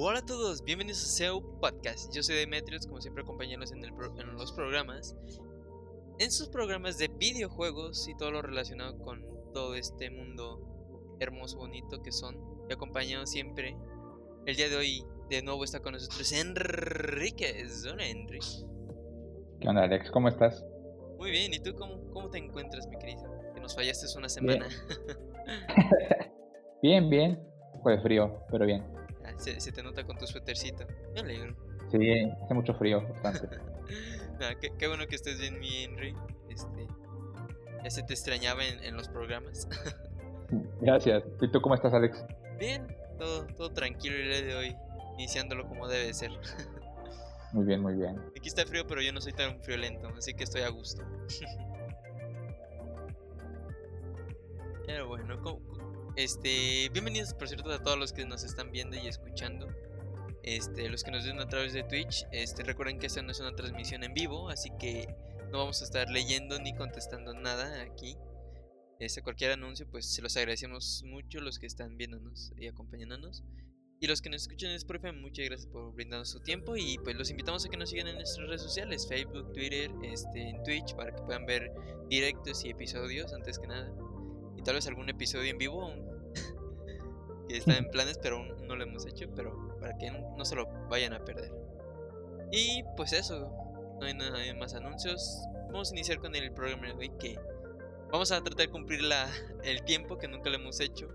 Hola a todos, bienvenidos a SEO Podcast. Yo soy Demetrios, como siempre acompañándonos en, en los programas. En sus programas de videojuegos y todo lo relacionado con todo este mundo hermoso, bonito que son. Y acompañado siempre. El día de hoy, de nuevo está con nosotros Enrique. Hola, Enrique. ¿Qué onda, Alex? ¿Cómo estás? Muy bien, ¿y tú cómo, cómo te encuentras, mi querido? Que nos fallaste una semana. Bien, bien. bien. Fue frío, pero bien. Se, te nota con tu suétercito. Me alegro. Sí, hace mucho frío, bastante. qué, bueno que estés bien, mi Henry. Este, ya se te extrañaba en, los programas. Gracias. ¿Y tú cómo estás, Alex? Bien, todo, todo tranquilo el día de hoy, iniciándolo como debe ser. Muy bien, muy bien. Aquí está frío, pero yo no soy tan friolento, así que estoy a gusto. Pero bueno, este, bienvenidos por cierto a todos los que nos están viendo y escuchando. Este, los que nos ven a través de Twitch, este, recuerden que esta no es una transmisión en vivo, así que no vamos a estar leyendo ni contestando nada aquí. Este, cualquier anuncio, pues se los agradecemos mucho los que están viéndonos y acompañándonos. Y los que nos escuchan en Spotify, muchas gracias por brindarnos su tiempo. Y pues los invitamos a que nos sigan en nuestras redes sociales, Facebook, Twitter, este, en Twitch, para que puedan ver directos y episodios antes que nada tal vez algún episodio en vivo que está en planes, pero aún no lo hemos hecho, pero para que no, se lo vayan a perder. Y pues eso, no hay, nada, más anuncios. Vamos a iniciar con el programa de hoy que vamos a tratar de cumplir la, el tiempo que nunca lo hemos hecho.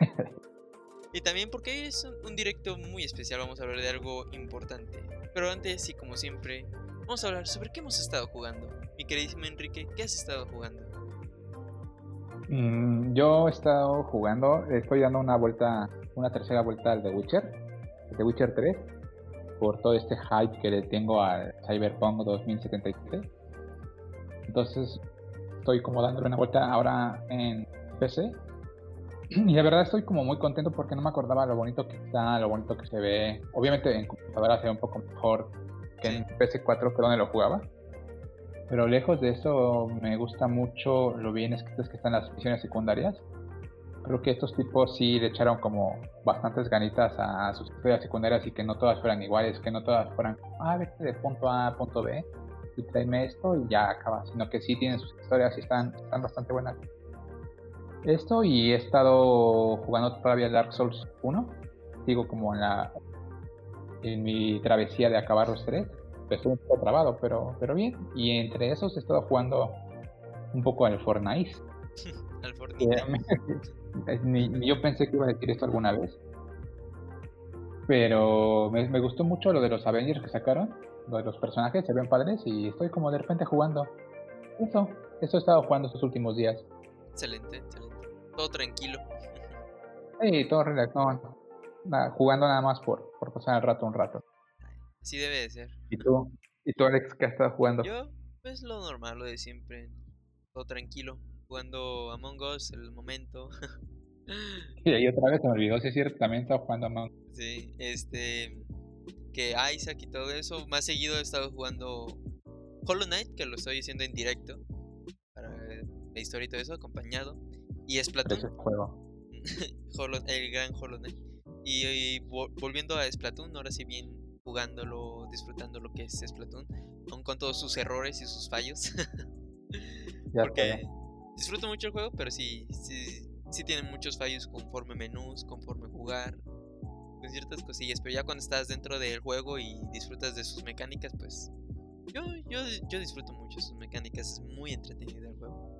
y también porque es un, directo muy especial, vamos a hablar de algo importante. Pero antes, y como siempre, vamos a hablar sobre qué hemos estado jugando. Mi queridísimo Enrique, ¿qué has estado jugando? Mm, yo he estado jugando, estoy dando una vuelta, una tercera vuelta al The Witcher, The Witcher 3, por todo este hype que le tengo al Cyberpunk 2077. Entonces estoy como dándole una vuelta ahora en PC. Y la verdad estoy como muy contento porque no me acordaba lo bonito que está, lo bonito que se ve. Obviamente en computadora se ve un poco mejor que en PC4 que donde lo jugaba. Pero lejos de eso, me gusta mucho lo bien escritas que están las misiones secundarias. Creo que estos tipos sí le echaron como bastantes ganitas a sus historias secundarias y que no todas fueran iguales, que no todas fueran, ah, vete de punto A a punto B y tráeme esto y ya acaba, sino que sí tienen sus historias y están, están bastante buenas. Esto y he estado jugando todavía Dark Souls 1, sigo como en la en mi travesía de acabar los tres estuvo un poco trabado, pero, pero bien. Y entre esos he estado jugando un poco al Fortnite. al Fortnite. ni, yo pensé que iba a decir esto alguna vez. Pero me, me, gustó mucho lo de los Avengers que sacaron. Lo de los personajes, se ven padres y estoy como de repente jugando. Eso, eso he estado jugando estos últimos días. Excelente, excelente. Todo tranquilo. Sí, todo relajado. jugando nada más por, por pasar el rato un rato. Así debe de ser. ¿Y tú? ¿Y tú, Alex, qué has estado jugando? Yo, pues lo normal, lo de siempre. Todo tranquilo. Jugando Among Us, el momento. y otra vez se me olvidó, si es cierto, también estaba jugando Among Us. Sí, este. Que Isaac y todo eso. Más seguido he estado jugando Hollow Knight, que lo estoy haciendo en directo. Para la historia y todo eso, acompañado. Y Splatoon. Ese juego. el gran Hollow Knight. Y, volviendo a Splatoon, ahora sí bien jugándolo, disfrutando lo que es Splatoon, aún con todos sus errores y sus fallos. Porque disfruto mucho el juego, pero sí, sí, sí tiene muchos fallos conforme menús, conforme jugar, con ciertas cosillas. Pero ya cuando estás dentro del juego y disfrutas de sus mecánicas, pues yo, yo, yo disfruto mucho sus mecánicas, es muy entretenido el juego.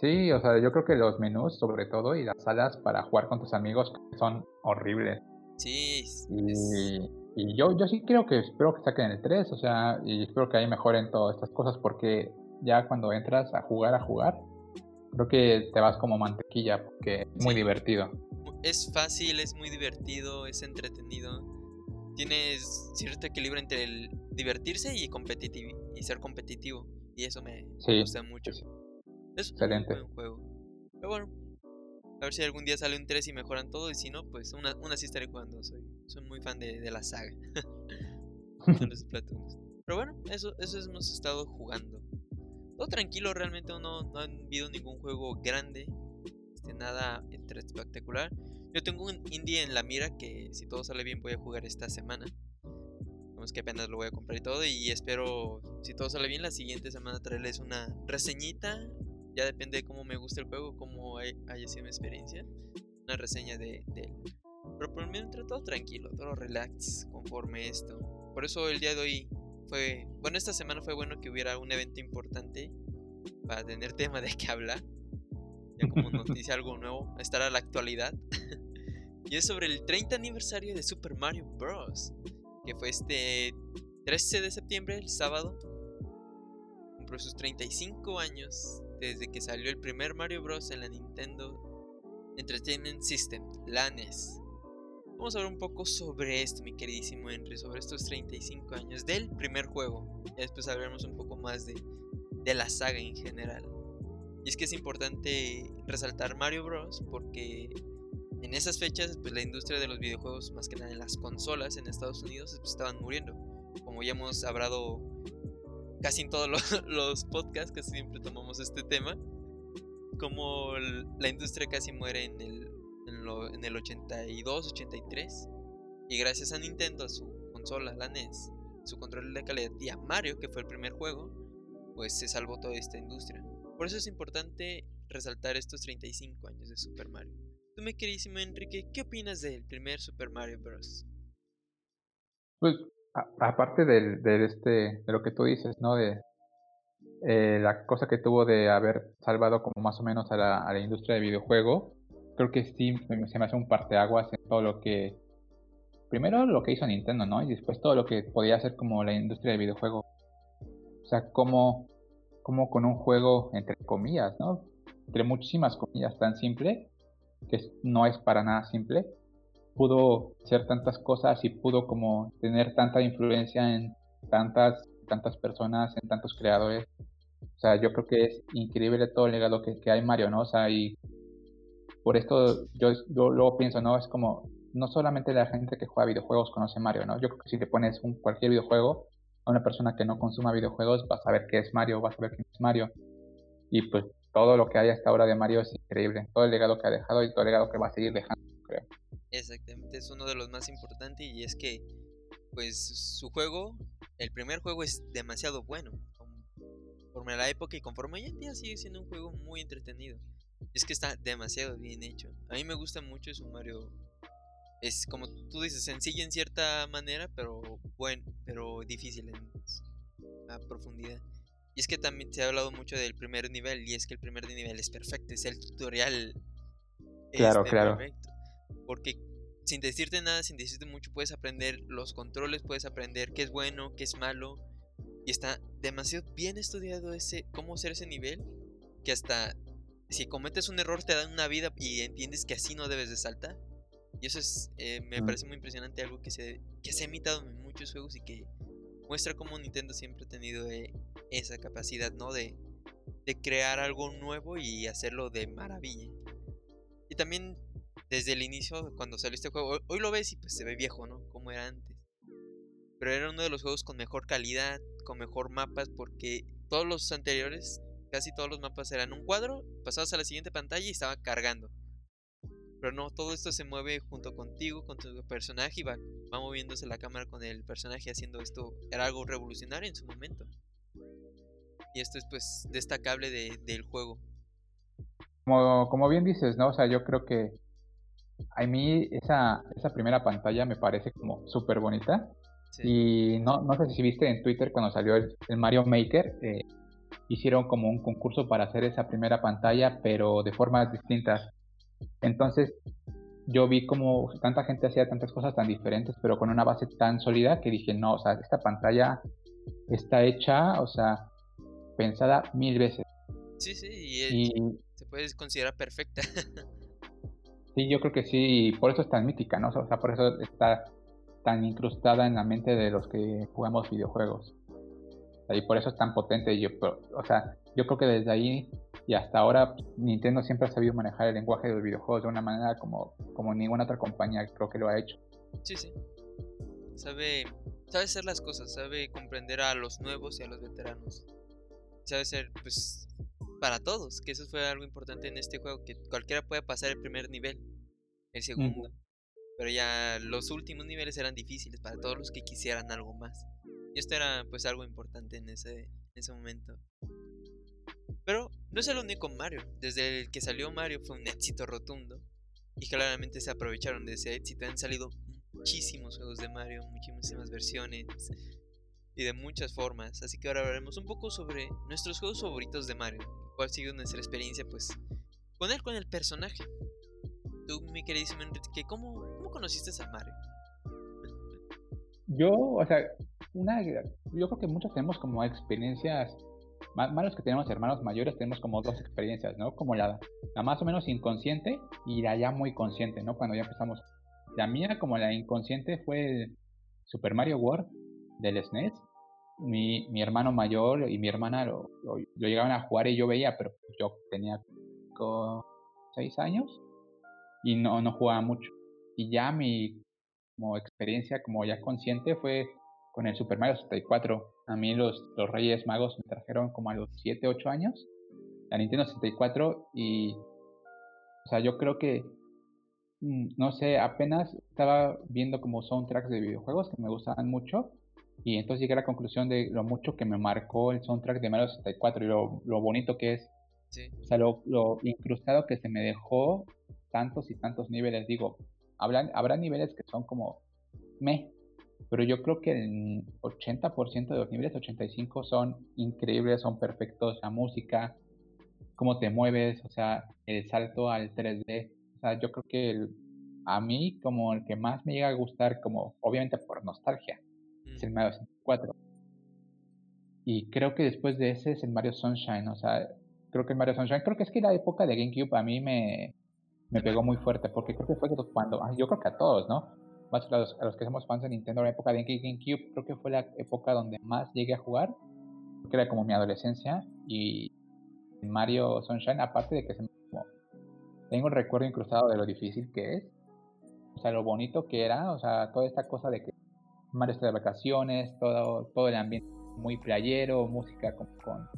Sí, o sea, yo creo que los menús sobre todo y las salas para jugar con tus amigos son horribles. Sí, y, y yo, yo sí creo que espero que saquen el 3, o sea, y espero que ahí mejoren todas estas cosas porque ya cuando entras a jugar, a jugar, creo que te vas como mantequilla porque es muy divertido. Es fácil, es muy divertido, es entretenido. Tienes cierto equilibrio entre el divertirse y competitivo y ser competitivo. Y eso me gusta mucho. Es Excelente. un buen juego. Pero bueno, a ver si algún día sale un 3 y mejoran todo. Y si no, pues una, una sí estaré jugando. Soy, soy muy fan de, de la saga. Pero bueno, eso, eso hemos estado jugando. Todo tranquilo, realmente no, no han habido ningún juego grande. Este, nada espectacular. Yo tengo un indie en la mira que si todo sale bien voy a jugar esta semana. Vamos que apenas lo voy a comprar y todo. Y espero, si todo sale bien, la siguiente semana traerles una reseñita. Ya depende de cómo me guste el juego, cómo haya sido mi experiencia. Una reseña de, él. Pero por momento todo tranquilo, todo relax, conforme esto. Por eso el día de hoy fue. Bueno, esta semana fue bueno que hubiera un evento importante para tener tema de qué hablar. Ya como noticia algo nuevo, estar a la actualidad. y es sobre el 30 aniversario de Super Mario Bros que fue este 13 de septiembre, el sábado. Cumplió sus 35 años desde que salió el primer Mario Bros. en la Nintendo Entertainment System, la NES. Vamos a hablar un poco sobre esto, mi queridísimo Henry, sobre estos 35 años del primer juego. Y después hablaremos un poco más de, de la saga en general. Y es que es importante resaltar Mario Bros. porque en esas fechas, pues la industria de los videojuegos, más que nada en las consolas en Estados Unidos, pues, estaban muriendo. Como ya hemos hablado casi en todos los, podcasts, que siempre tomamos este tema, como la industria casi muere en el, en, el 82, 83, y gracias a Nintendo, a su consola, la NES, su control de calidad, y a Mario, que fue el primer juego, pues se salvó toda esta industria. Por eso es importante resaltar estos 35 años de Super Mario. Tú, mi queridísimo Enrique, ¿qué opinas del primer Super Mario Bros? Pues, aparte del, este, de lo que tú dices, ¿no? De eh, la cosa que tuvo de haber salvado como más o menos a la, a la industria de videojuego, creo que sí se me hace un parteaguas en todo lo que primero lo que hizo Nintendo, ¿no? Y después todo lo que podía hacer como la industria de videojuego. O sea, como, como con un juego, entre comillas, ¿no? Entre muchísimas comillas tan simple, que no es para nada simple, pudo hacer tantas cosas y pudo como tener tanta influencia en tantas, tantas personas, en tantos creadores. O sea, yo creo que es increíble todo el legado que, que hay Mario, ¿no? O sea, y por esto yo, yo luego pienso, ¿no? Es como, no solamente la gente que juega videojuegos conoce Mario, ¿no? Yo creo que si le pones un, cualquier videojuego a una persona que no consuma videojuegos, va a saber qué es Mario, va a saber quién es Mario. Y pues todo lo que hay hasta ahora de Mario es increíble. Todo el legado que ha dejado y todo el legado que va a seguir dejando, creo. Exactamente, es uno de los más importantes y es que, pues, su juego, el primer juego es demasiado bueno. Conforme a la época y conforme hoy en día sigue siendo un juego muy entretenido. Es que está demasiado bien hecho. A mí me gusta mucho su Mario. Es como tú dices, sencillo en cierta manera, pero bueno, pero difícil en profundidad. Y es que también se ha hablado mucho del primer nivel y es que el primer nivel es perfecto, es el tutorial. Claro, este, claro. Perfecto. Porque sin decirte nada, sin decirte mucho, puedes aprender los controles, puedes aprender qué es bueno, qué es malo. Y está demasiado bien estudiado ese cómo hacer ese nivel que hasta si cometes un error te dan una vida y entiendes que así no debes de saltar. Y eso es, eh, me parece muy impresionante, algo que se, que se ha imitado en muchos juegos y que muestra cómo Nintendo siempre ha tenido eh, esa capacidad, ¿no? De, crear algo nuevo y hacerlo de maravilla. Y también desde el inicio, cuando salió este juego, hoy, lo ves y pues se ve viejo, ¿no? Como era antes. Pero era uno de los juegos con mejor calidad, con mejor mapas, porque todos los anteriores, casi todos los mapas eran un cuadro, pasabas a la siguiente pantalla y estaba cargando. Pero no, todo esto se mueve junto contigo, con tu personaje y va, va moviéndose la cámara con el personaje haciendo esto. Era algo revolucionario en su momento. Y esto es pues destacable de, del juego. Como, como bien dices, ¿no? O sea, yo creo que a mí esa, esa primera pantalla me parece como súper bonita. Y no, no sé si viste en Twitter cuando salió el, Mario Maker, eh, hicieron como un concurso para hacer esa primera pantalla, pero de formas distintas. Entonces, yo vi como tanta gente hacía tantas cosas tan diferentes, pero con una base tan sólida que dije, no, o sea, esta pantalla está hecha, o sea, pensada mil veces. Sí, sí, y, se puede considerar perfecta. sí, yo creo que sí, y por eso es tan mítica, ¿no? O sea, por eso está tan incrustada en la mente de los que jugamos videojuegos. Y por eso es tan potente. Yo, o sea, yo creo que desde ahí y hasta ahora Nintendo siempre ha sabido manejar el lenguaje de los videojuegos de una manera como, como ninguna otra compañía creo que lo ha hecho. Sí, sí. Sabe, sabe hacer las cosas, sabe comprender a los nuevos y a los veteranos. Sabe ser, pues, para todos, que eso fue algo importante en este juego, que cualquiera puede pasar el primer nivel. el segundo. Pero ya los últimos niveles eran difíciles para todos los que quisieran algo más. Y esto era pues algo importante en ese, en ese momento. Pero no es el único Mario. Desde el que salió Mario fue un éxito rotundo. Y claramente se aprovecharon de ese éxito. Han salido muchísimos juegos de Mario, muchísimas versiones y de muchas formas. Así que ahora hablaremos un poco sobre nuestros juegos favoritos de Mario. Cuál ha sido nuestra experiencia, pues, con él, con el personaje. Tú, mi queridísimo Enrique, ¿cómo, cómo conociste a Mario? Yo, o sea, una, yo creo que muchos tenemos como experiencias, más, que tenemos hermanos mayores, tenemos como dos experiencias, ¿no? Como la, la más o menos inconsciente y la ya muy consciente, ¿no? Cuando ya empezamos. La mía, como la inconsciente, fue Super Mario World del SNES mi, mi hermano mayor y mi hermana lo, lo, llegaban a jugar y yo veía, pero yo tenía seis años y no, no jugaba mucho. Y ya mi como experiencia, como ya consciente, fue con el Super Mario 64. A mí los, los Reyes Magos me trajeron como a los 7, 8 años la Nintendo 64 y, o sea, yo creo que, mm, no sé, apenas estaba viendo como soundtracks de videojuegos que me gustaban mucho y entonces llegué a la conclusión de lo mucho que me marcó el soundtrack de Mario 64 y lo, lo bonito que es. O sea, lo, lo, incrustado que se me dejó tantos y tantos niveles. Digo, habrá, habrá niveles que son como me, pero yo creo que el 80% de los niveles 85 son increíbles, son perfectos. La música, cómo te mueves, o sea, el salto al 3D. O sea, yo creo que a mí como el que más me llega a gustar, como obviamente por nostalgia, es el Mario 64. Y creo que después de ese es el Mario Sunshine, o sea, creo que el Mario Sunshine, creo que es que la época de GameCube a mí me, me pegó muy fuerte, porque creo que fue cuando, yo creo que a todos, ¿no? Más a los, a los que somos fans de Nintendo, la época de GameCube, creo que fue la época donde más llegué a jugar, porque era como mi adolescencia, y Mario Sunshine, aparte de que se tengo un recuerdo incrustado de lo difícil que es, o sea, lo bonito que era, o sea, toda esta cosa de que Mario está de vacaciones, todo, todo el ambiente muy playero, música con, con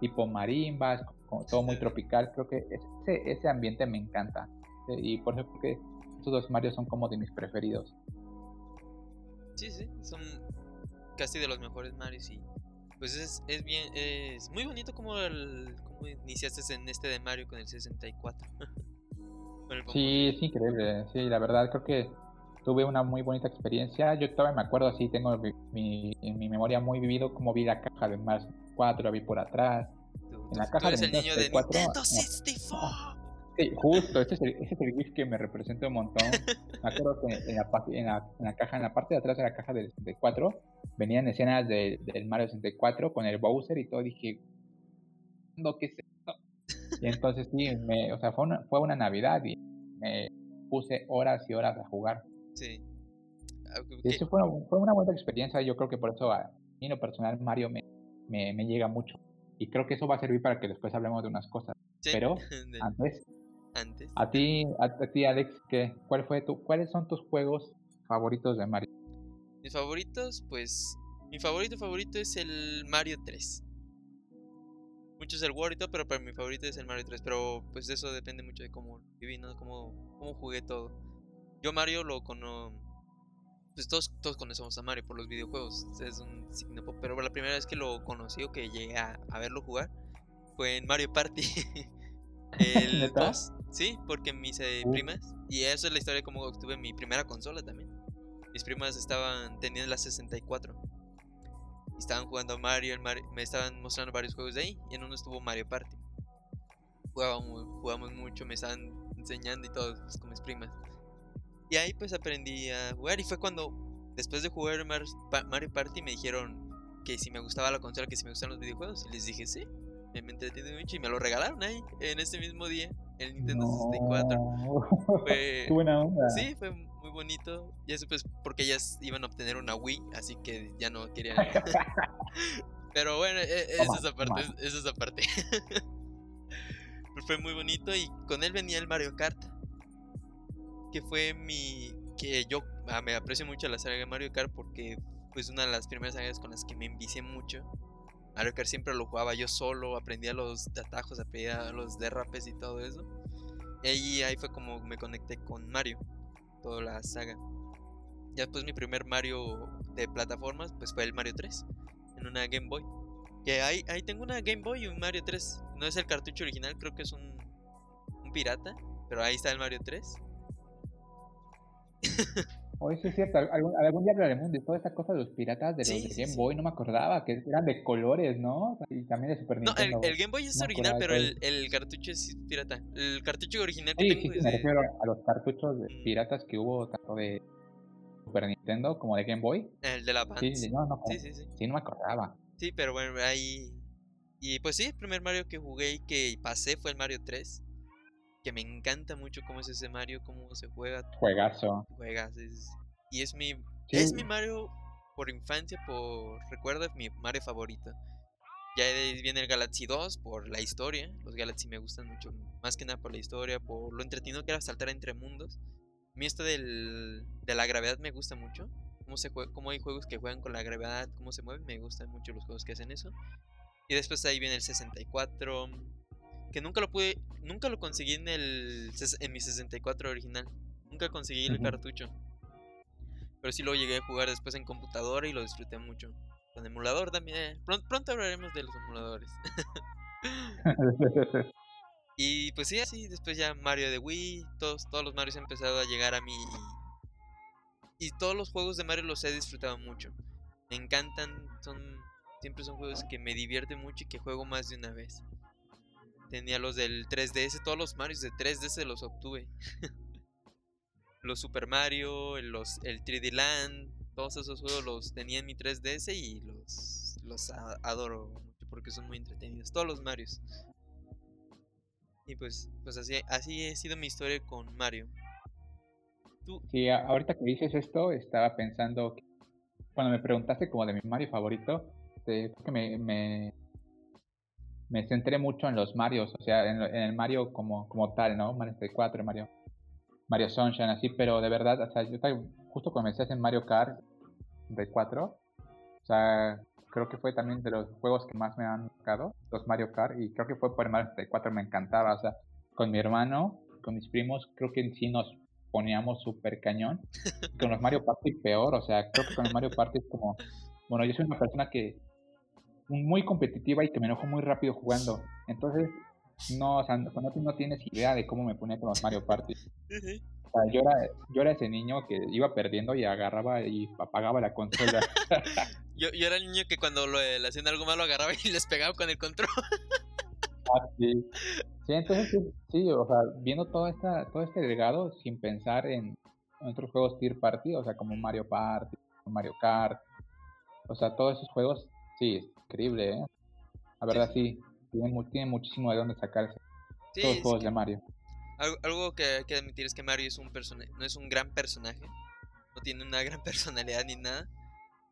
tipo marimbas, con, todo muy tropical. Creo que ese, ese ambiente me encanta. Y por eso que estos dos Mario son como de mis preferidos. Sí, sí, son casi de los mejores Mario y pues es, es bien, es muy bonito como, el, como iniciaste en este de Mario con el 64. sí, es increíble, sí, la verdad creo que tuve una muy bonita experiencia. Yo todavía me acuerdo así, tengo mi, en mi memoria muy vivido como vi la caja de Mars 4, la vi por atrás. en la caja de el niño de Nintendo 64. Sí, justo, ese es, el, ese es el GIF que me representa un montón. Me acuerdo que en la, en la, en la caja, en la parte de atrás de la caja del 64, venían escenas del Mario 64 con el Bowser y todo. Dije, ¿qué es esto? Y entonces sí, me, o sea, fue una, fue una Navidad y me puse horas y horas a jugar. Sí. Eso fue, fue, una buena experiencia. Yo creo que por eso a mí, en lo personal, Mario me, me, me, llega mucho. Y creo que eso va a servir para que después hablemos de unas cosas. Pero antes, antes, a ti, a, ti Alex, ¿qué, cuál fue tu, ¿cuáles son tus juegos favoritos de Mario? Mis favoritos, pues. Mi favorito favorito es el Mario 3. Mucho es el Warito, pero para mi favorito es el Mario 3. Pero pues eso depende mucho de cómo viví, ¿no? Cómo, cómo jugué todo. Yo Mario lo conozco. Pues todos, todos conocemos a Mario por los videojuegos. Es un signo Pero la primera vez que lo conocí o que llegué a, verlo jugar fue en Mario Party. el 2. Sí, porque mis uh. primas. Y eso es la historia de cómo obtuve mi primera consola también. Mis primas estaban. tenían la 64. Y estaban jugando a Mario, Mario, me estaban mostrando varios juegos de ahí. Y en uno estuvo Mario Party. Jugábamos, jugamos mucho, me estaban enseñando y todo pues, con mis primas. Y ahí pues aprendí a jugar y fue cuando después de jugar Mario Party me dijeron que si me gustaba la consola, que si me gustan los videojuegos. Y les dije sí, me, entretiene mucho y me lo regalaron ahí en ese mismo día, el Nintendo 64. Fue, buena onda. Sí, fue muy bonito. Y eso pues porque ellas iban a obtener una Wii, así que ya no querían. Pero bueno, e, e, eso es aparte, eso es aparte. fue muy bonito y con él venía el Mario Kart que fue mi... que yo ah, me aprecio mucho la saga de Mario Kart porque pues una de las primeras sagas con las que me envicié mucho. Mario Kart siempre lo jugaba yo solo, aprendía los atajos, aprendía los derrapes y todo eso. Y ahí fue como me conecté con Mario, toda la saga. Ya después mi primer Mario de plataformas pues fue el Mario 3 en una Game Boy. Que ahí, ahí tengo una Game Boy y un Mario 3. No es el cartucho original, creo que es un, un pirata. Pero ahí está el Mario 3. Oye, sí es cierto, algún, algún día hablaremos de toda esa cosa de los piratas de los Sí, de sí, Game sí. Boy, no me acordaba, que eran de colores, ¿no? Y también de Super No, el, Nintendo. el Game Boy es No original, pero de el, el cartucho es pirata. El cartucho original que Sí, tengo sí, sí, es me de... refiero a los cartuchos de Mm. piratas que hubo tanto de Super Nintendo como de Game Boy. El de la Sí, Advance. no, no, Sí, sí, sí. sí, no me acordaba. Sí, pero bueno, ahí. Y pues sí, el primer Mario que jugué y que pasé fue el Mario 3. Que me encanta mucho cómo es ese Mario, cómo se juega, Juegazo. juegas. es- y es mi. Sí. Es mi Mario por infancia, por recuerdo, es mi Mario favorito. Ya viene el Galaxy 2 por la historia. Los Galaxy me gustan mucho, más que nada por la historia, por lo entretenido que era saltar entre mundos. A mí esto del, de la gravedad me gusta mucho. Cómo, se jue- cómo hay juegos que juegan con la gravedad, cómo se mueven. Me gustan mucho los juegos que hacen eso. Y después ahí viene el 64. Que nunca lo pude. Nunca lo conseguí en el. En mi 64 original. Nunca conseguí el cartucho. Pero sí lo llegué a jugar después en computadora y lo disfruté mucho. Con emulador también. eh, Pronto, pronto hablaremos de los emuladores. y pues sí, así. Después ya Mario de Wii. Todos, todos los Marios han empezado a llegar a mí. Y, y todos los juegos de Mario los he disfrutado mucho. Me encantan. Son. Siempre son juegos que me divierten mucho y que juego más de una vez. Tenía los del 3DS, todos los Marios de 3DS los obtuve. los Super Mario, el- los, el 3D Land, todos esos juegos los tenía en mi 3DS y los, los adoro mucho porque son muy entretenidos. Todos los Marios. Y pues, pues así, así ha sido mi historia con Mario. Tú, Sí, ahorita que dices esto, estaba pensando, que cuando me preguntaste como de mi Mario favorito, creo que me, me, me centré mucho en los Marios, o sea, en, en el Mario como, como tal, ¿no? Mario 64, Mario, Mario Sunshine, así, pero de verdad, o sea, yo justo me en Mario Kart 64, o sea, creo que fue también de los juegos que más me han tocado, los Mario Kart, y creo que fue por el Mario 64, me encantaba, o sea, con mi hermano, con mis primos, creo que en sí nos poníamos súper cañón. Y con los Mario Party peor, o sea, creo que con los Mario Party es como, bueno, yo soy una persona que muy competitiva y que me enojo muy rápido jugando. Entonces, no, o sea, no, no, tienes idea de cómo me ponía con los Mario Party. O sea, yo era, yo era ese niño que iba perdiendo y agarraba y apagaba la consola. yo, yo era el niño que cuando lo, le hacían algo malo agarraba y les pegaba con el control. Ah, sí. Sí, entonces sí, sí, o sea, viendo toda esta, todo este legado sin pensar en otros juegos tier party, o sea, como Mario Party, Mario Kart, o sea, todos esos juegos, sí, es increíble, ¿eh? La verdad sí, tiene, mu- tiene muchísimo de dónde sacarse, Sí, todos los juegos de Mario. algo, algo que hay que admitir es que Mario es un persona no es un gran personaje. No tiene una gran personalidad ni nada.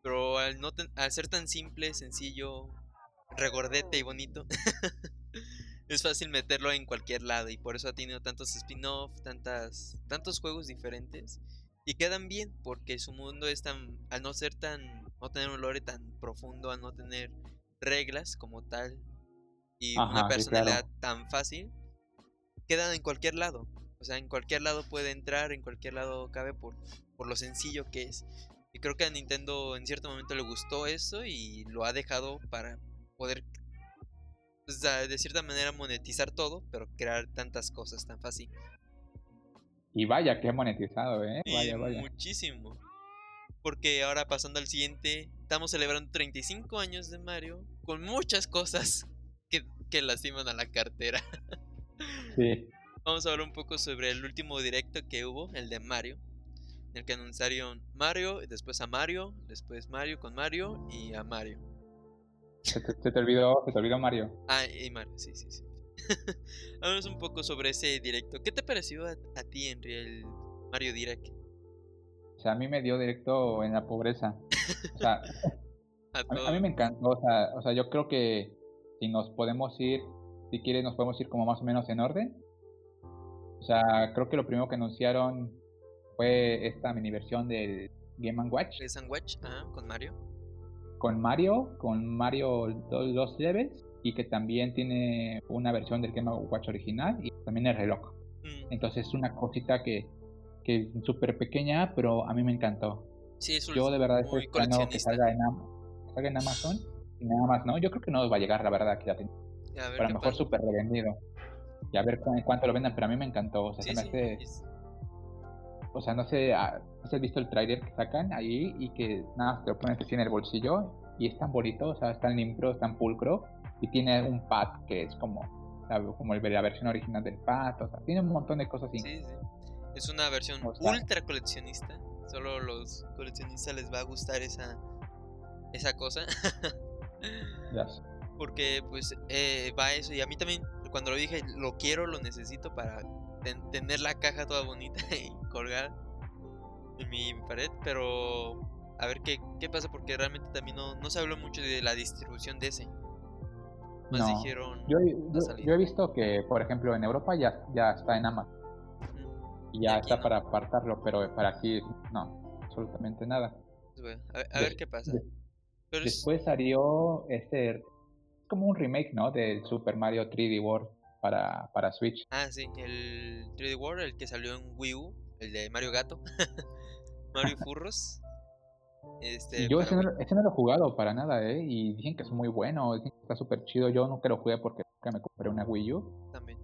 Pero al, no ten- al ser tan simple, sencillo, regordete y bonito, es fácil meterlo en cualquier lado. Y por eso ha tenido tantos spin-off, tantas, tantos juegos diferentes. Y quedan bien, porque su mundo es tan. Al no ser tan. No tener un lore tan profundo, al no tener reglas como tal. Y una claro. personalidad tan fácil, quedan en cualquier lado. O sea, en cualquier lado puede entrar, en cualquier lado cabe por, por lo sencillo que es. Y creo que a Nintendo en cierto momento le gustó eso y lo ha dejado para poder, pues, de cierta manera, monetizar todo, pero crear tantas cosas tan fácil. Y vaya que he monetizado, ¿eh? Vaya, vaya. muchísimo. Porque ahora pasando al siguiente, estamos celebrando 35 años de Mario con muchas cosas que, que lastiman a la cartera. Sí. Vamos a hablar un poco sobre el último directo que hubo, el de Mario. En el que anunciaron Mario, y después a Mario, después Mario con Mario y a Mario. Se te, se te olvidó, se te olvidó Mario. Ah, y Mario, sí, sí, sí. Hablamos un poco sobre ese directo. ¿Qué te pareció a, a ti, Henry, el Mario Direct? O sea, a mí me dio directo en la pobreza. O sea, A A mí, todo. a mí me encantó, o sea, o sea, yo creo que si nos podemos ir, si quieres, nos podemos ir como más o menos en orden. O sea, creo que lo primero que anunciaron fue esta mini versión del Game Watch ¿El Sandwich? Ah, con Mario. con Mario, con Mario dos levels y que también tiene una versión del Game Watch original y también el reloj. Mm, Entonces es una cosita que, que es súper pequeña, pero a mí me encantó. Sí, es un- Yo de verdad estoy esperando que salga en, Am- que salga en Amazon y nada más, ¿no? Yo creo que no va a llegar, la verdad, aquí la tengo. A Pero a lo mejor súper revendido. Y a ver cu- en cuánto lo vendan, pero a mí me encantó. O sea, Sí, se me sí, hace- es- o sea, no sé, ah, no sé has visto el trailer que sacan ahí y que nada, te lo pones así en el bolsillo y es tan bonito, o sea, es tan limpio, es tan pulcro y tiene un pad que es como la, como el, la versión original del pad, o sea, tiene un montón de cosas así. Sí, sí. Es una versión O sea- ultra coleccionista. Solo los coleccionistas les va a gustar esa esa cosa. Ya sé. Porque pues eh, va eso. Y a mí también, cuando lo dije, lo quiero, lo necesito para ten- tener la caja toda bonita y colgar en mi pared. Pero a ver qué, qué pasa, porque realmente también no, no se habló mucho de la distribución de ese. Más No. dijeron... Yo, he- la yo- salida. yo he visto que, por ejemplo, en Europa ya, ya está en Amazon "Mm, y ya está no". para apartarlo, pero para aquí no, absolutamente nada. pues, bueno, a, ver- a Des- ver qué pasa. des- Pero es- Después salió este, es como un remake, ¿no? Del Super Mario 3D World para, para Switch. Ah, sí, el 3D World, el que salió en Wii U, el de Mario Gato, Mario Furros. Este, yo ese no, ese no lo he jugado para nada, ¿eh? Y dicen que es muy bueno, dicen que está súper chido. Yo nunca lo jugué porque nunca me compré una Wii U. también.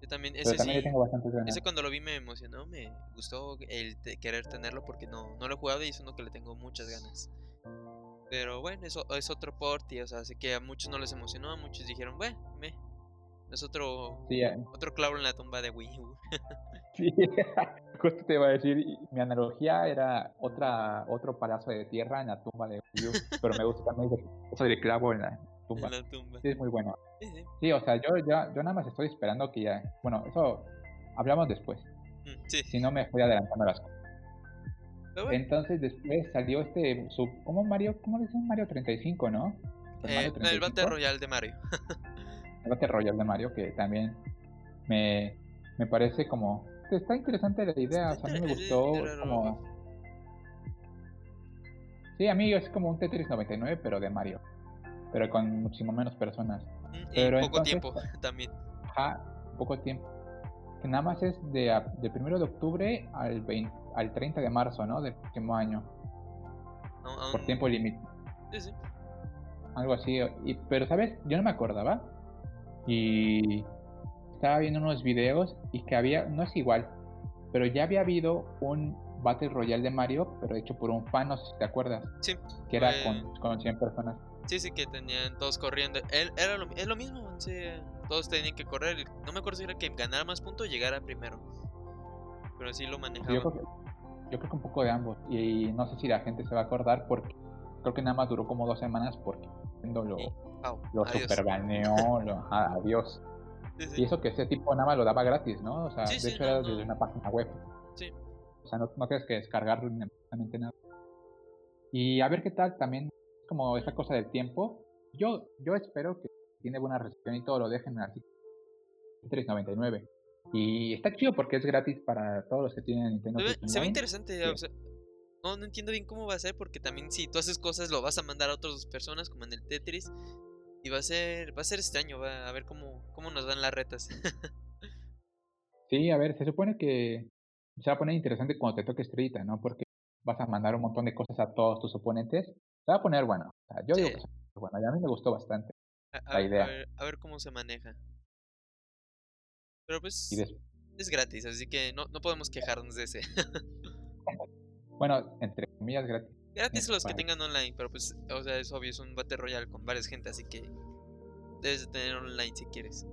Yo también, ese también sí, tengo ese cuando lo vi me emocionó, me gustó el te- querer tenerlo porque no, no lo he jugado y es uno que le tengo muchas ganas. Pero bueno, eso es otro port y, o sea, así que a muchos no les emocionó, a muchos dijeron, bueno, me, es otro, Sí, otro clavo en la tumba de Wii U. sí. Justo te iba a decir, mi analogía era otra otro palazo de tierra en la tumba de Wii U, pero me gusta también eso del clavo en la tumba. en la tumba. Sí, es muy bueno. Sí, o sea, yo, ya, yo nada más estoy esperando que ya... Bueno, eso hablamos después. Mm, sí, Si no me estoy adelantando las cosas. Entonces después salió este... Sub, ¿Cómo Mario? ¿Cómo le dicen? Mario 35, ¿no? Super eh, Mario no, el Battle 35. Royale de Mario. el Battle Royale de Mario, que también me, me parece como... Está interesante la idea, o sea, a mí me gustó como... Sí, a mí es como un Tetris 99, pero de Mario. Pero con muchísimo menos personas. Mm, y Pero poco entonces- tiempo también. Ajá, poco tiempo. Que nada más es de, del 1 de octubre al, 20 al 30 de marzo, ¿no? Del próximo año. Por tiempo límite. sí, sí. Algo así. Y, pero, ¿sabes? Yo no me acordaba. Y estaba viendo unos videos y que había, no es igual, pero ya había habido un Battle Royale de Mario, pero hecho por un fan, no sé si te acuerdas, Sí, que era con, con 100 personas. Sí, sí, que tenían todos corriendo. Él, era lo, es lo mismo, sí, todos tenían que correr. No me acuerdo si era que ganara más puntos o llegara primero. Pero así lo Sí, manejaban. Yo creo, que, yo creo que un poco de ambos. Y no sé si la gente se va a acordar porque creo que nada más duró como dos semanas porque lo, lo adiós. super baneó, lo, ajá, adiós. Sí, sí. Y eso que ese tipo nada más lo daba gratis, ¿no? O sea, Sí, de hecho era no. desde una página web. Sí. O sea, no, no tienes que descargarlo ni absolutamente nada. Y a ver qué tal también, como esa cosa del tiempo. Yo, yo espero que tiene buena recepción y todo lo dejen así. 3.99. Y está chido porque es gratis para todos los que tienen Nintendo Se ve, se ve interesante. O sea, no, no entiendo bien cómo va a ser porque también si tú haces cosas lo vas a mandar a otras personas como en el Tetris. Y va a ser, va a ser extraño, va a ver cómo, cómo nos dan las retas. Sí, a ver, se supone que se va a poner interesante cuando te toque estrellita, ¿no? Porque vas a mandar un montón de cosas a todos tus oponentes. Se va a poner bueno. O sea, yo digo Sí. que se va a poner bueno. A mí me gustó bastante. A, La idea. A, ver, a ver cómo se maneja. Pero pues es gratis, así que no, no podemos quejarnos de ese. bueno, entre comillas, gratis. Gratis los que tengan online, pero pues, o sea, es obvio, es un Battle Royale con varias gente, así que debes de tener online si quieres.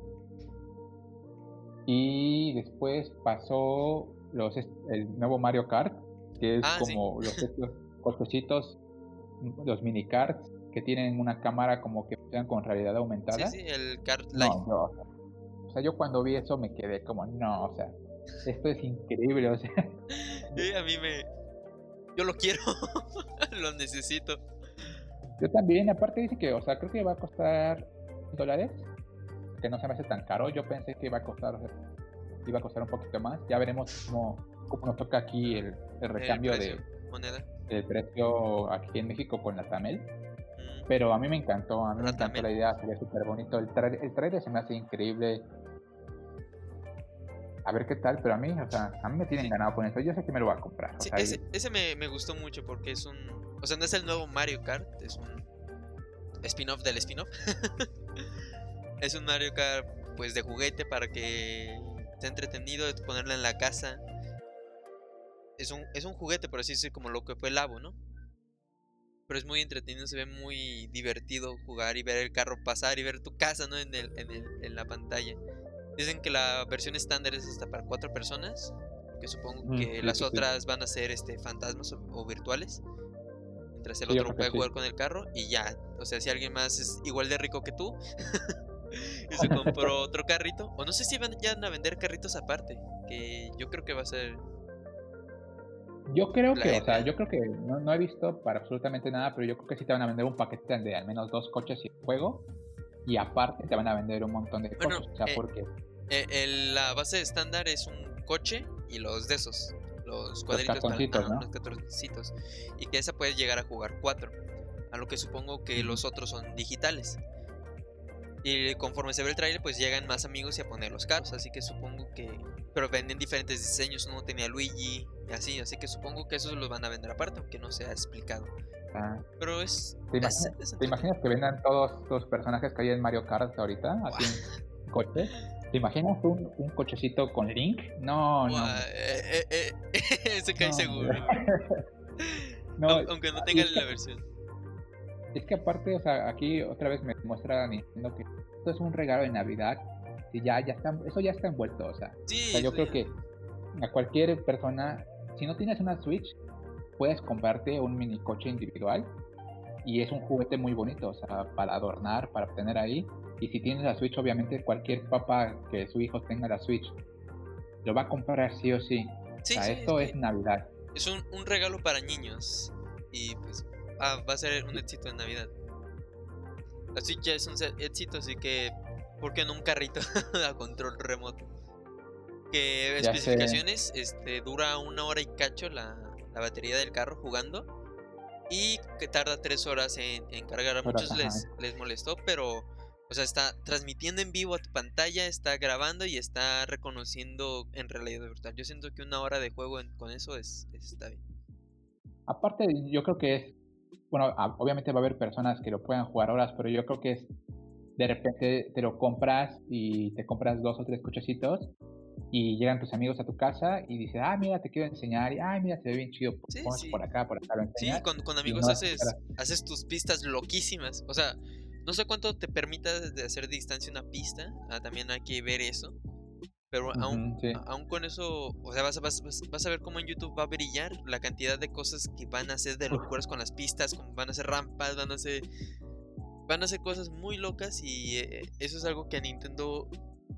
Y después pasó los el nuevo Mario Kart, que es Ah, sí. como los estos cochecitos, los mini karts que tienen una cámara como que funcionan con realidad Sí, aumentada. sí, el Kart Life. No, yo, o sea, yo cuando vi eso me quedé como, no, o sea, esto es increíble, o sea, Sí, a mí me... Yo lo quiero, lo necesito. yo también, aparte dice que, o sea, creo que va a costar dólares, que no se me hace tan caro, yo pensé que iba a costar, o sea, iba a costar un poquito más, ya veremos cómo, cómo nos toca aquí el, el recambio precio. de, Moneda. del precio aquí en México con la Tamel, Mm, pero a mí me encantó, a mí me encantó Tamel. la idea, se ve súper bonito, el, tra- el trailer se me hace increíble, a ver qué tal, pero a mí, o sea, a mí me tienen ganado con eso. Yo sé que me lo voy a comprar. Sí, ese, ese me, me, gustó mucho porque es un. O sea, no es el nuevo Mario Kart, es un spin-off del spin-off. es un Mario Kart, pues de juguete para que esté entretenido, ponerla en la casa. Es un, es un juguete, por así decirlo, como lo que fue el Labo, ¿no? Pero es muy entretenido, se ve muy divertido jugar y ver el carro pasar y ver tu casa, ¿no? En, el, en, el, en la pantalla. Dicen que la versión estándar es hasta para cuatro personas. Que supongo mm, que las otras van a ser este fantasmas o, virtuales. Mientras el otro puede jugar con el carro y ya. O sea, si alguien más es igual de rico que tú y se compró otro carrito. O no sé si van ya a vender carritos aparte. Que yo creo que va a ser. Yo creo que, o sea, yo creo que no, no, he visto para absolutamente nada, pero yo creo que sí te van a vender un paquete de al menos dos coches y juego. Y aparte te van a vender un montón de cosas. O sea, eh, porque eh, la base estándar es un coche y los de esos, los cuadritos, los cartoncitos, y que esa puede llegar a jugar cuatro, a lo que supongo que los otros son digitales. Y conforme se ve el trailer, pues llegan más amigos y a poner los carros, así que supongo que... Pero venden diferentes diseños, uno tenía Luigi y así, así que supongo que esos los van a vender aparte, aunque no se ha explicado. Ah. Pero es... ¿Te imaginas, que vendan todos los personajes que hay en Mario Kart ahorita? Así en coche. ¿Te imaginas un, un cochecito con Link? No, no. Eh, eh, eh, se cae seguro. Aunque no tenga la versión. Es que aparte, o sea, aquí otra vez me muestra Nintendo que esto es un regalo de Navidad y ya, ya está, eso ya está envuelto, o sea. Sí, o sea yo creo que a cualquier persona, si no tienes una Switch, puedes comprarte un mini coche individual y es un juguete muy bonito, o sea, para adornar, para tener ahí y si tienes la Switch, obviamente cualquier papá que su hijo tenga la Switch lo va a comprar sí o sí. o sea, esto es, Navidad. Es un, regalo para niños y pues ah, va a ser un éxito en Navidad. La Switch ya es un éxito, así que ¿por qué no un carrito a control remoto? Que especificaciones, este dura una hora y cacho la, batería del carro jugando y que tarda tres horas en, cargar. A muchos les, les molestó, pero o sea, está transmitiendo en vivo a tu pantalla, está grabando y está reconociendo en realidad virtual. Yo siento que una hora de juego con eso es, está bien. Aparte, yo creo que es, bueno, obviamente va a haber personas que lo puedan jugar horas, pero yo creo que es, de repente te lo compras y te compras dos o tres cochecitos y llegan tus amigos a tu casa y dices, ah, mira, te quiero enseñar, y, ay, mira, se ve bien chido, pues, por acá, por acá lo Sí, con, con amigos haces, haces tus pistas loquísimas, o sea, no sé cuánto te permita de hacer distancia una pista. Ah, también hay que ver eso. Pero aún, aún, con eso, o sea, vas a, vas, vas a ver cómo en YouTube va a brillar la cantidad de cosas que van a hacer de locuras con las pistas, como van a hacer rampas, van a hacer van a hacer cosas muy locas y eh, eso es algo que a Nintendo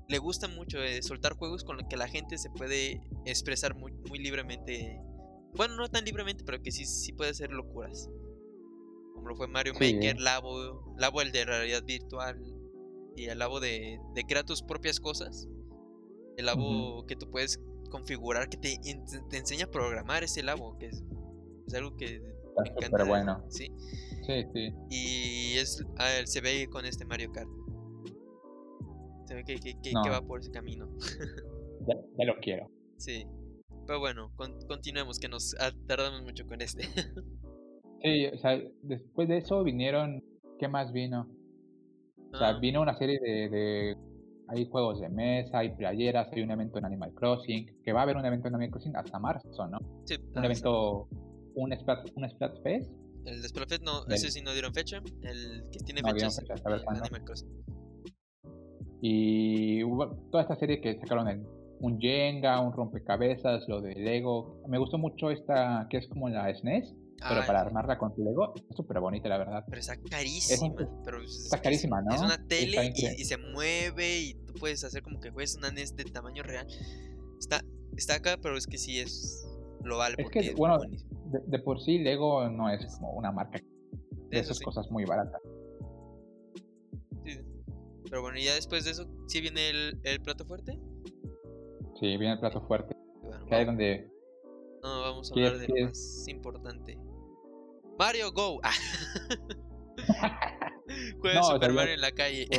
le gusta mucho, eh, soltar juegos con los que la gente se puede expresar muy, muy libremente. Bueno, no tan libremente, pero que sí, sí puede hacer locuras como lo fue Mario Maker, Labo, Labo el de realidad virtual y el Labo de, de crear tus propias cosas. El Labo que tú puedes configurar, que te, te, enseña a programar ese Labo, que es, algo que me encanta. Pero bueno. ¿sí? sí, sí. Y es, se ve con este Mario Kart. Se ve que, que, que, va por ese camino. ya, lo quiero. Sí. Pero bueno, continuemos, que nos tardamos mucho con este. Sí, o sea, después de eso vinieron, ¿qué más vino? O sea, ah. vino una serie de, de, hay juegos de mesa, hay playeras, hay un evento en Animal Crossing, que va a haber un evento en Animal Crossing hasta marzo, ¿no? Sí. Un evento, un Splat, un Splatfest. El Splatfest no, ese sí no dieron fecha, el que tiene fecha es Animal Crossing. Y hubo toda esta serie que sacaron en un Jenga, un rompecabezas, lo de Lego. Me gustó mucho esta que es como la SNES, pero para armarla con tu Lego es súper bonita, la verdad. Pero está carísima. pero está carísima, ¿no? Es una tele y, se mueve y tú puedes hacer como que juegues una NES de tamaño real. Está, está acá, pero es que sí es. Lo vale. Es que, bueno, de, por sí Lego no es como una marca de esas cosas muy baratas. Sí. Pero bueno, y ya después de eso, ¿sí viene el, el plato fuerte? Sí, viene el plato fuerte. que es donde. No, vamos a hablar de lo más importante. Mario Go. Juega Super Mario en la calle.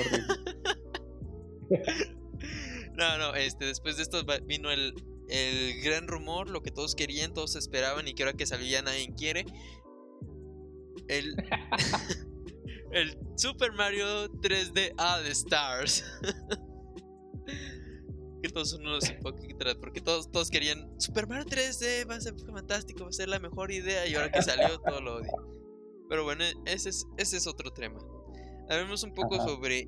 No, no, este, después de esto vino el, el gran rumor, lo que todos querían, todos esperaban y que ahora que salió ya nadie quiere. El, el Super Mario 3D All Stars. Que todos son unos hipócritas porque todos, todos querían Super Mario 3D va a ser fantástico, va a ser la mejor idea y ahora que salió todo lo odio. Pero bueno, ese es, ese es otro tema. Hablemos un poco sobre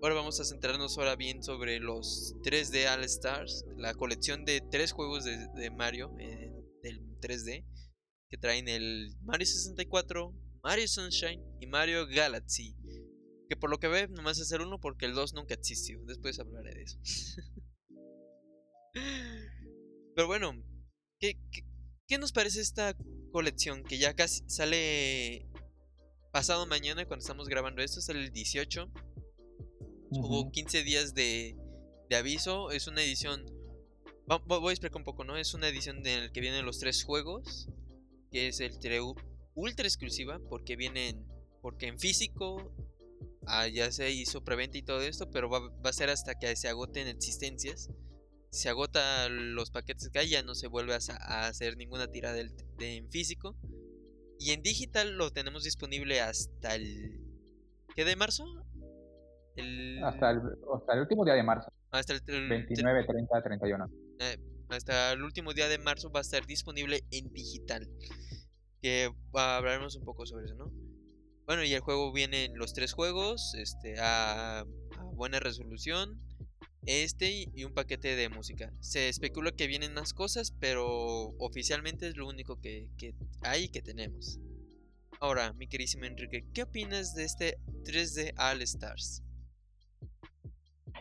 Ahora vamos a centrarnos ahora bien sobre los 3D All Stars, la colección de tres juegos de, Mario del 3D que traen el Mario 64, Mario Sunshine y Mario Galaxy. Que por lo que ve, nomás es el uno porque el 2 nunca existió. Después hablaré de eso. Pero bueno, ¿qué, ¿qué, nos parece esta colección? Que ya casi sale pasado mañana cuando estamos grabando esto, sale el 18 Hubo 15 días de, aviso. Es una edición. Voy a explicar un poco, ¿no? Es una edición en la que vienen los tres juegos. Que es el ultra exclusiva. Porque vienen. Porque en físico. Ah, ya se hizo preventa y todo esto. Pero va, a ser hasta que se agoten existencias. Se agota los paquetes que hay, ya no se vuelve a, hacer ninguna tirada de, en físico. Y en digital lo tenemos disponible hasta el. ¿Qué de marzo? Hasta, el, hasta el último día de marzo. Hasta el, 29, 30, 31. hasta el último día de marzo va a estar disponible en digital. Que hablaremos un poco sobre eso, ¿no? Bueno, y el juego viene en los tres juegos, este, a, buena resolución, este y un paquete de música. Se especula que vienen más cosas, pero oficialmente es lo único que, que hay que tenemos. Ahora, mi querísimo Enrique, ¿qué opinas de este 3D All Stars?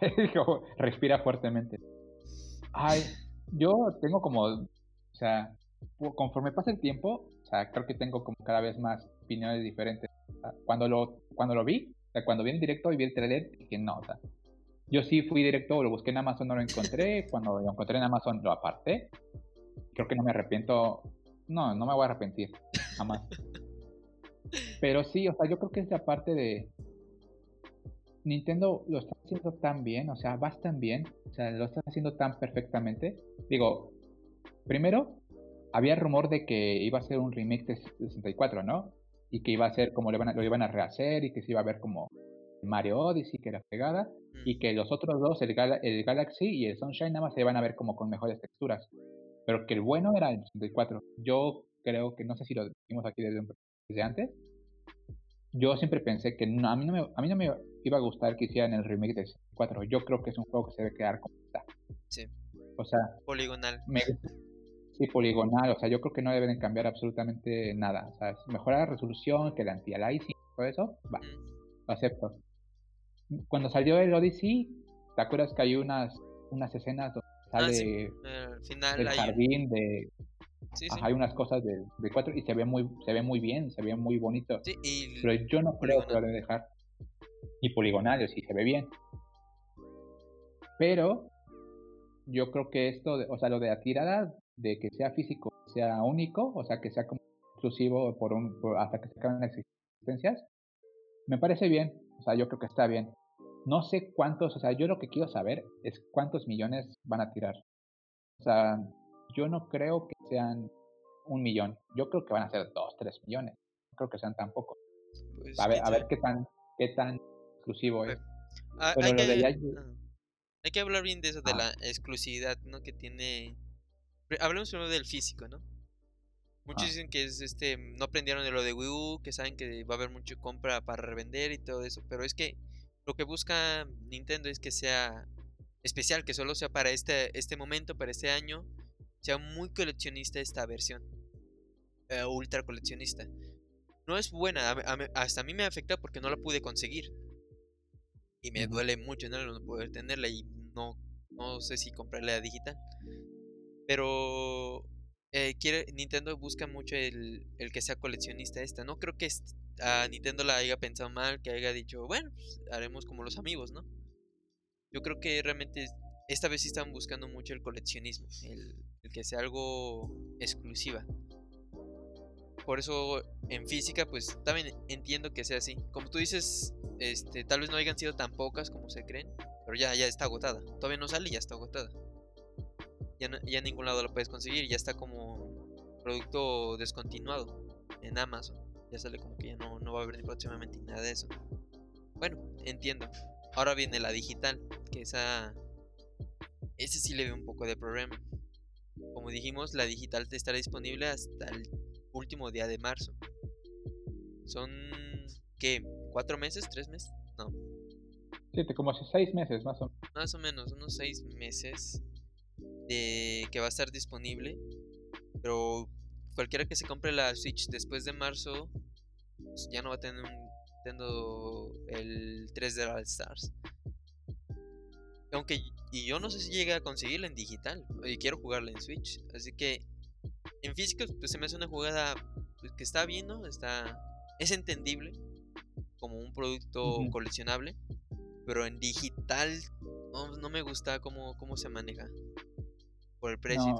respira fuertemente. Ay, yo tengo como, o sea, conforme pasa el tiempo, o sea, creo que tengo como cada vez más opiniones diferentes. Cuando lo, cuando lo vi, o sea, cuando vi en directo y vi el trailer, dije, no, o sea, yo sí fui directo, lo busqué en Amazon, no lo encontré, cuando lo encontré en Amazon lo aparté. Creo que no me arrepiento, no, no me voy a arrepentir, jamás. Pero sí, o sea, yo creo que esa parte de, Nintendo lo está haciendo tan bien, o sea, vas tan bien, o sea, lo está haciendo tan perfectamente. Digo, primero, había rumor de que iba a ser un remake de 64, ¿no? Y que iba a ser como lo iban a, lo iban a rehacer y que se iba a ver como Mario Odyssey, que era pegada, mm. y que los otros dos, el, el Galaxy y el Sunshine, nada más se iban a ver como con mejores texturas. Pero que el bueno era el 64. Yo creo que, no sé si lo dijimos aquí desde, desde antes, yo siempre pensé que no, a, mí no me, a mí no me iba a gustar que hicieran el remake de 4. Yo creo que es un juego que se debe quedar como está. Sí. O sea, poligonal. sí, poligonal. O sea, yo creo que no deben cambiar absolutamente nada. O sea, mejorar la resolución, que el anti-aliasing, todo eso, va. Lo acepto. Cuando salió el Odyssey, ¿te acuerdas que hay unas, unas escenas donde ah, sale final, el jardín de hay unas cosas de, de 4 y se ve muy se ve muy bien, se ve muy bonito. pero yo no creo que lo deben dejar. Y poligonal, sí se ve bien. Pero yo creo que esto, o sea, lo de la tirada, de que sea físico, sea único, o sea, que sea como exclusivo por un, hasta que se acaben las existencias, me parece bien. O sea, yo creo que está bien. No sé cuántos, o sea, yo lo que quiero saber es cuántos millones van a tirar. O sea, yo no creo que sean un millón. Yo creo que van a ser dos, tres millones. No creo que sean tan pocos. Pues, a, ver, a ver qué tan, qué tan exclusivo es. Ah, hay, que, hay, que, hablar bien de eso, de la exclusividad, ¿no? Que tiene... Hablemos primero del físico, ¿no? Muchos dicen que es este no aprendieron de lo de Wii U, que saben que va a haber mucha compra para revender y todo eso, pero es que lo que busca Nintendo es que sea especial, que solo sea para este, este momento, para este año, sea muy coleccionista esta versión. Eh, ultra coleccionista. No es buena, hasta a mí me afecta porque no la pude conseguir. Y me duele mucho no, poder tenerla y no, no sé si comprarla digital. Pero eh, quiere, Nintendo busca mucho el, el, que sea coleccionista esta. No creo que a Nintendo la haya pensado mal, que haya dicho, bueno, pues, haremos como los amigos, ¿no? Yo creo que realmente esta vez sí están buscando mucho el coleccionismo, el, que sea algo exclusiva. Por eso en física pues también entiendo que sea así. Como tú dices, este, tal vez no hayan sido tan pocas como se creen, Pero ya, ya está agotada. Todavía no sale y ya está agotada. Ya, ya en ningún lado lo puedes conseguir. Ya está como producto descontinuado en Amazon. Ya sale como que ya no, no va a haber próximamente nada de eso. Bueno, entiendo. Ahora viene la digital, que esa... Ese sí le ve un poco de problema. Como dijimos, la digital te estará disponible hasta el último día de marzo. Son... ¿Qué? ¿Cuatro meses? ¿Tres meses? No. Siete, como seis meses más o menos. Más o menos, unos seis meses de que va a estar disponible. Pero cualquiera que se compre la Switch después de marzo pues, ya no va a tener un Nintendo el 3 de All Stars. Aunque y yo no sé si llegue a conseguirla en digital y quiero jugarla en Switch, así que en físico pues se me hace una jugada pues, que está bien, ¿no? Está es entendible como un producto coleccionable, pero en digital no, me gusta cómo, cómo se maneja por el precio.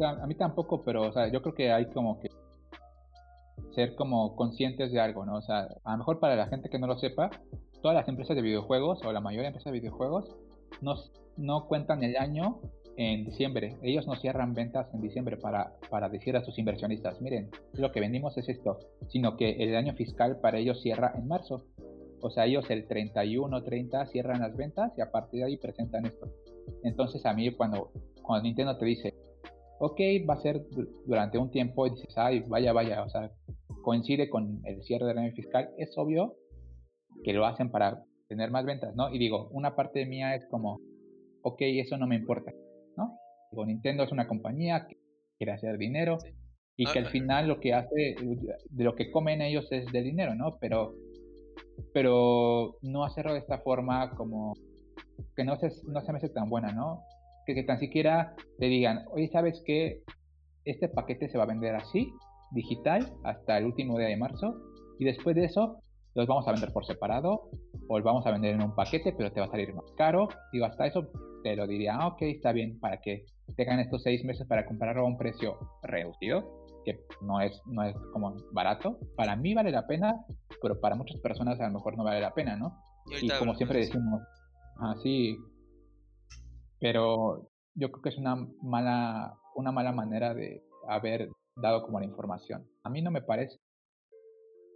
A mí tampoco, pero o sea, yo creo que hay como que ser como conscientes de algo, ¿no? O sea, a lo mejor para la gente que no lo sepa, todas las empresas de videojuegos o la mayoría de empresas de videojuegos no, no cuentan el año en diciembre. Ellos no cierran ventas en diciembre para, para decir a sus inversionistas, miren, lo que vendimos es esto, sino que el año fiscal para ellos cierra en marzo. O sea, ellos el 31, 30 cierran las ventas y a partir de ahí presentan esto. Entonces a mí cuando, cuando Nintendo te dice, ok, va a ser durante un tiempo y dices, ay, vaya, vaya, o sea, coincide con el cierre del año fiscal, es obvio que lo hacen para tener más ventas, ¿no? Y digo, una parte mía es como, ok, eso no me importa, ¿no? Digo, Nintendo es una compañía que quiere hacer dinero y que al final lo que hace, de lo que comen ellos es de dinero, ¿no? Pero, pero no hacerlo de esta forma como que no se, no se me hace tan buena, ¿no? Que, que tan siquiera te digan, oye, ¿sabes qué? Este paquete se va a vender así digital hasta el último día de marzo y después de eso los vamos a vender por separado o los vamos a vender en un paquete pero te va a salir más caro. Digo, hasta eso te lo diría, ah, ok, está bien para que tengan estos seis meses para comprarlo a un precio reducido, que no es, no es como barato. Para mí vale la pena, pero para muchas personas a lo mejor no vale la pena, ¿no? Y, como siempre decimos, así, pero yo creo que es una mala, una mala manera de haber dado como la información. A mí no me parece.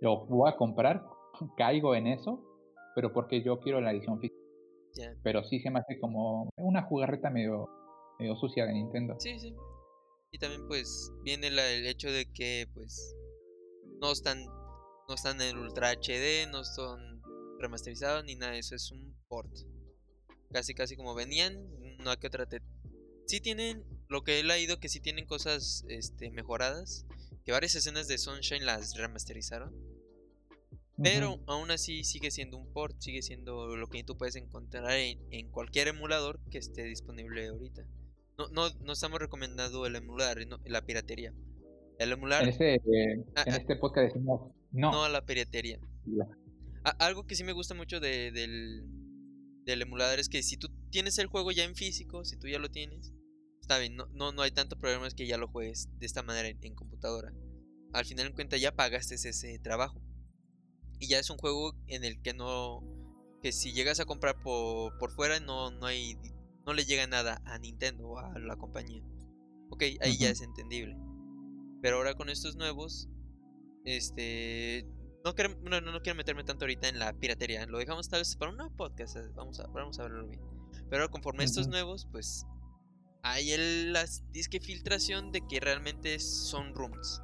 Lo voy a comprar, caigo en eso, pero porque yo quiero la edición física. Pero sí se me hace como una jugarreta medio, medio sucia de Nintendo. Sí, sí. Y también pues viene el hecho de que pues no están no están en Ultra HD, no son remasterizados ni nada de eso, es un port. Casi casi como venían, no hay que otra te... Sí tienen lo que he leído que sí tienen cosas este, mejoradas. Que varias escenas de Sunshine las remasterizaron. Pero aún así sigue siendo un port, sigue siendo lo que tú puedes encontrar en, cualquier emulador que esté disponible ahorita. No, no, no estamos recomendando el emular, la piratería. El emular. En este, ah, en este podcast decimos no. No a la piratería. algo que sí me gusta mucho de, del, del emulador es que si tú tienes el juego ya en físico, si tú ya lo tienes, está bien, no, no, no hay tanto problema es que ya lo juegues de esta manera en, computadora. Al final en cuenta ya pagaste ese trabajo. Y ya es un juego en el que no. que si llegas a comprar por, por fuera no, no hay. no le llega nada a Nintendo o a la compañía. Ok, ahí ya es entendible. Pero ahora con estos nuevos. Este. No quiero, no, no, quiero meterme tanto ahorita en la piratería. Lo dejamos tal vez para un nuevo podcast. Eh, vamos a, vamos a verlo bien. Pero conforme estos nuevos, pues hay el, la disque filtración de que realmente son rooms.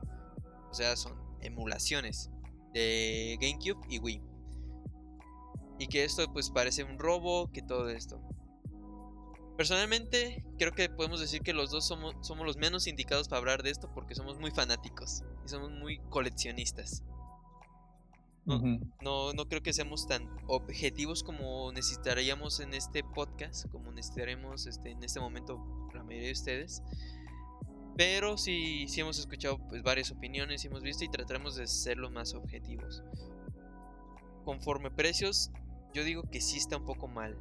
O sea, son emulaciones de GameCube y Wii. Y que esto pues parece un robo, que todo esto. Personalmente creo que podemos decir que los dos somos, somos los menos indicados para hablar de esto porque somos muy fanáticos y somos muy coleccionistas. No, no, no, creo que seamos tan objetivos como necesitaríamos en este podcast, como necesitaremos este, en este momento la mayoría de ustedes. Pero sí, sí hemos escuchado pues, varias opiniones, y hemos visto y trataremos de ser los más objetivos. Conforme precios, yo digo que sí está un poco mal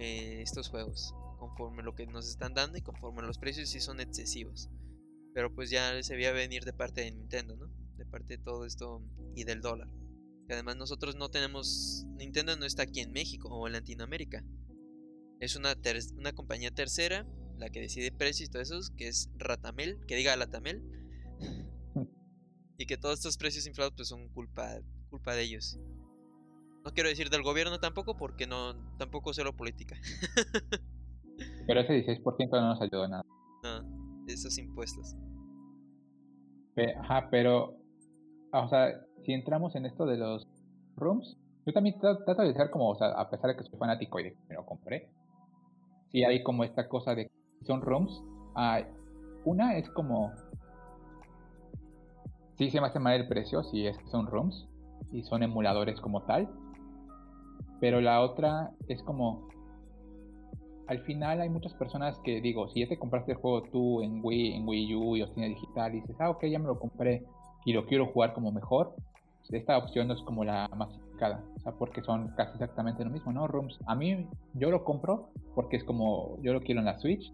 eh, estos juegos. Conforme lo que nos están dando y conforme los precios sí son excesivos. Pero pues ya se veía venir de parte de Nintendo, ¿no? De parte de todo esto y del dólar. Que además nosotros no tenemos... Nintendo no está aquí en México o en Latinoamérica. Es una, una compañía tercera la que decide precios y todo eso, que es Ratamel, que diga Latamel. y que todos estos precios inflados pues son culpa, culpa de ellos. No quiero decir del gobierno tampoco porque no tampoco sé lo política. pero ese 16% no nos ayudó nada. No, esos impuestos. Ajá, pero o sea, si entramos en esto de los rooms, yo también trato de ser como, a pesar de que soy fanático y de que me lo compré, sí hay como esta cosa de que son rooms. una es como, sí se me hace mal el precio si es que son rooms y son emuladores como tal, pero la otra es como, al final hay muchas personas que digo, si ya te compraste el juego tú en Wii, en Wii U y tiene digital y dices, ah, ok, ya me lo compré y lo quiero jugar como mejor, esta opción no es como la más indicada, o sea, porque son casi exactamente lo mismo, ¿no? Rooms, a mí yo lo compro porque es como yo lo quiero en la Switch,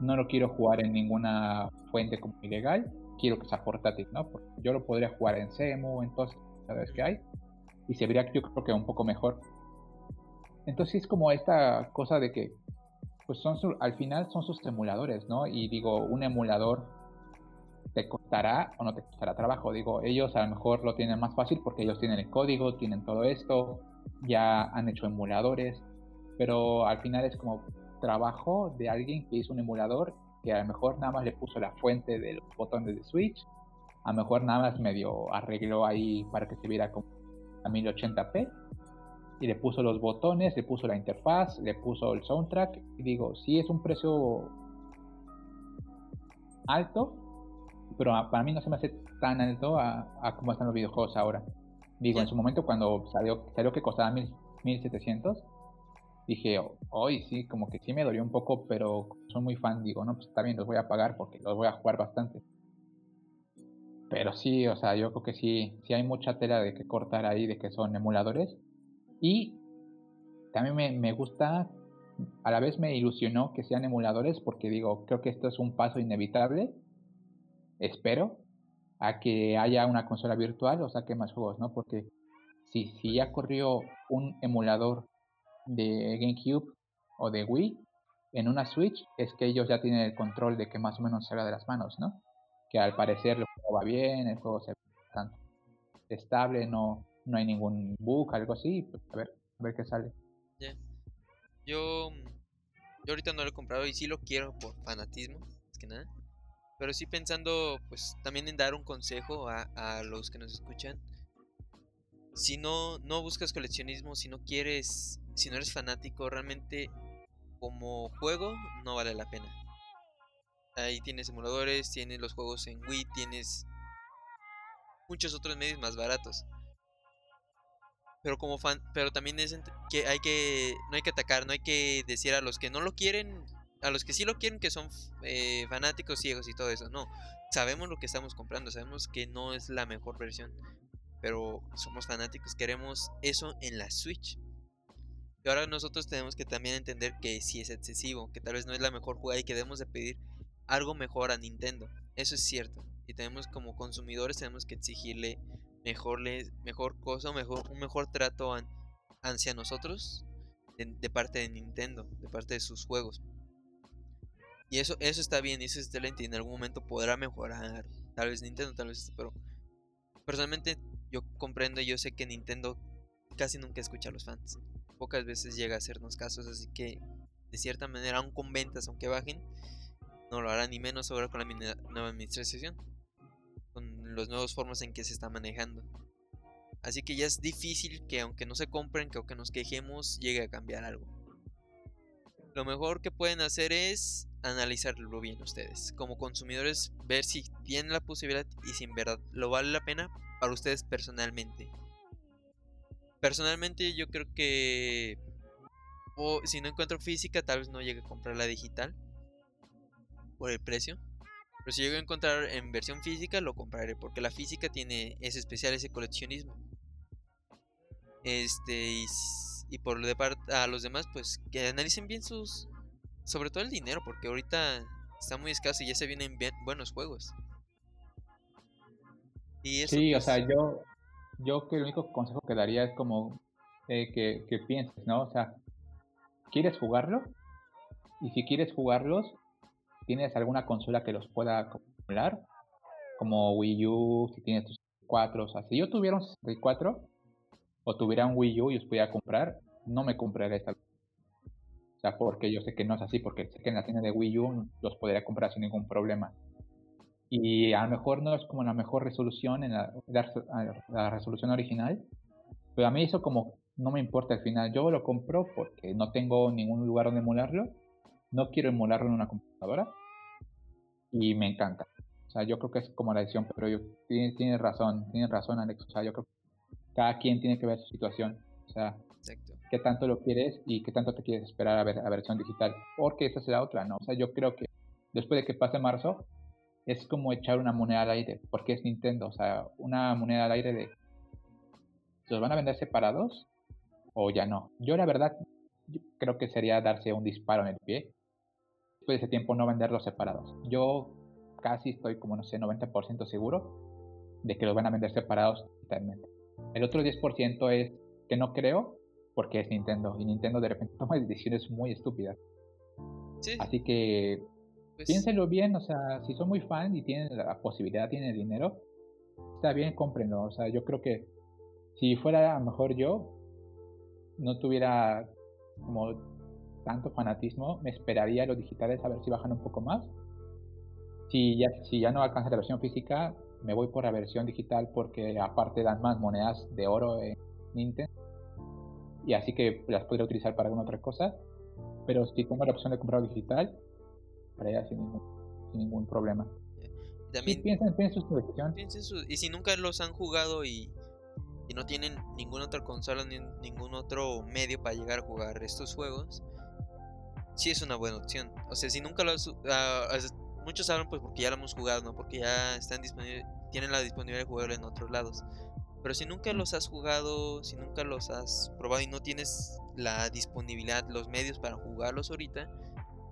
no lo quiero jugar en ninguna fuente como ilegal, quiero que sea portátil, ¿no? Porque yo lo podría jugar en CEMU, en todas las que hay, y se vería yo creo que un poco mejor. Entonces es como esta cosa de que, pues son al final son sus emuladores, ¿no? Y digo, un emulador te costará o no te costará trabajo. Digo, ellos a lo mejor lo tienen más fácil porque ellos tienen el código, tienen todo esto, ya han hecho emuladores, pero al final es como trabajo de alguien que hizo un emulador que a lo mejor nada más le puso la fuente de los botones de Switch, a lo mejor nada más medio arregló ahí para que se viera como a 1080p y le puso los botones, le puso la interfaz, le puso el soundtrack y digo, sí es un precio alto, pero para mí no se me hace tan alto a, a cómo están los videojuegos ahora. Digo, en su momento cuando salió, salió que costaba mil, 1700, dije, hoy sí, como que sí me dolió un poco, pero soy muy fan, digo, no, pues está bien, los voy a pagar porque los voy a jugar bastante. Pero sí, o sea, yo creo que sí, sí hay mucha tela de que cortar ahí, de que son emuladores. Y también me, me gusta, a la vez me ilusionó que sean emuladores porque digo, creo que esto es un paso inevitable espero, a que haya una consola virtual o saque más juegos, ¿no? Porque si, si ya corrió un emulador de GameCube o de Wii en una Switch, es que ellos ya tienen el control de que más o menos salga de las manos, ¿no? Que al parecer el juego va bien, el juego se bastante estable, no, no hay ningún bug, algo así, pues a ver, a ver qué sale. Yo, yo ahorita no lo he comprado y sí lo quiero por fanatismo, es que nada. Pero sí pensando, pues también en dar un consejo a, los que nos escuchan. Si no, no buscas coleccionismo, si no quieres, si no eres fanático, realmente como juego no vale la pena. Ahí tienes emuladores, tienes los juegos en Wii, tienes muchos otros medios más baratos. Pero como fan, pero también es que hay que no hay que atacar, no hay que decir a los que no lo quieren a los que sí lo quieren, que son eh, fanáticos ciegos y todo eso, no. Sabemos lo que estamos comprando, sabemos que no es la mejor versión, pero somos fanáticos, queremos eso en la Switch. Y ahora nosotros tenemos que también entender que si es excesivo, que tal vez no es la mejor jugada y que debemos de pedir algo mejor a Nintendo. Eso es cierto. Y tenemos como consumidores tenemos que exigirle mejor, mejor cosa, mejor, un mejor trato hacia nosotros de parte de Nintendo, de parte de sus juegos. Y eso, eso está bien, eso es excelente y en algún momento podrá mejorar. Tal vez Nintendo, tal vez esto, pero personalmente yo comprendo y yo sé que Nintendo casi nunca escucha a los fans. Pocas veces llega a hacernos casos, así que de cierta manera, aún con ventas, aunque bajen, no lo hará ni menos ahora con la nueva administración, con las nuevas formas en que se está manejando. Así que ya es difícil que aunque no se compren, que aunque nos quejemos, llegue a cambiar algo. Lo mejor que pueden hacer es analizarlo bien ustedes. Como consumidores, ver si tienen la posibilidad y si en verdad lo vale la pena para ustedes personalmente. Personalmente yo creo que... O si no encuentro física, tal vez no llegue a comprar la digital. Por el precio. Pero si llego a encontrar en versión física, lo compraré. Porque la física tiene ese especial, ese coleccionismo. Este... Y por lo de a los demás, pues que analicen bien sus. Sobre todo el dinero, porque ahorita está muy escaso y ya se vienen bien, buenos juegos. Y sí, o sea, pues yo, yo que el único consejo que daría es como eh, que, que pienses, ¿no? O sea, ¿quieres jugarlo? Y si quieres jugarlos, ¿tienes alguna consola que los pueda acumular? Como Wii U, si tienes tus 4, o sea, si yo tuviera un 64 o tuviera un Wii U y os pudiera comprar, no me compraría esta. Sea, porque yo sé que no es así, porque sé que en la tienda de Wii U los podría comprar sin ningún problema. Y a lo mejor no es como la mejor resolución en la, la resolución original, pero a mí eso como no me importa al final. Yo lo compro porque no tengo ningún lugar donde emularlo. No quiero emularlo en una computadora. Y me encanta. O sea, yo creo que es como la decisión, pero yo, tienes, tiene razón, tienes razón Alex. O sea, yo creo que cada quien tiene que ver su situación. O sea, qué tanto lo quieres y qué tanto te quieres esperar a ver a versión digital. Porque esa será otra, ¿no? O sea, yo creo que después de que pase marzo, es como echar una moneda al aire, porque es Nintendo. O sea, una moneda al aire de ¿Los van a vender separados o ya no? Yo la verdad creo que sería darse un disparo en el pie. Después de ese tiempo no venderlos separados. Yo casi estoy como no sé, 90% seguro de que los van a vender separados totalmente. El otro 10% es que no creo porque es Nintendo y Nintendo de repente toma decisiones muy estúpidas. Así que pues piénsenlo bien, o sea, si son muy fan y tienen la posibilidad, tienen el dinero, está bien, cómprenlo. O sea, yo creo que si fuera a lo mejor yo, no tuviera como tanto fanatismo, me esperaría los digitales a ver si bajan un poco más. Si ya, si ya no alcanza la versión física, me voy por la versión digital porque aparte dan más monedas de oro en Nintendo. Y así que las podría utilizar para alguna otra cosa. Pero si tengo la opción de comprar digital, para ella sin ningún, sin ningún problema. También, piensen, piensen su y si nunca los han jugado y y no tienen ninguna otra consola ni ningún otro medio para llegar a jugar estos juegos, sí es una buena opción. O sea, si nunca lo has, ah, muchos saben pues porque ya lo hemos jugado, ¿no? Porque ya están disponibles, tienen la disponibilidad de jugarlo en otros lados. Pero si nunca los has jugado, si nunca los has probado y no tienes la disponibilidad, los medios para jugarlos ahorita,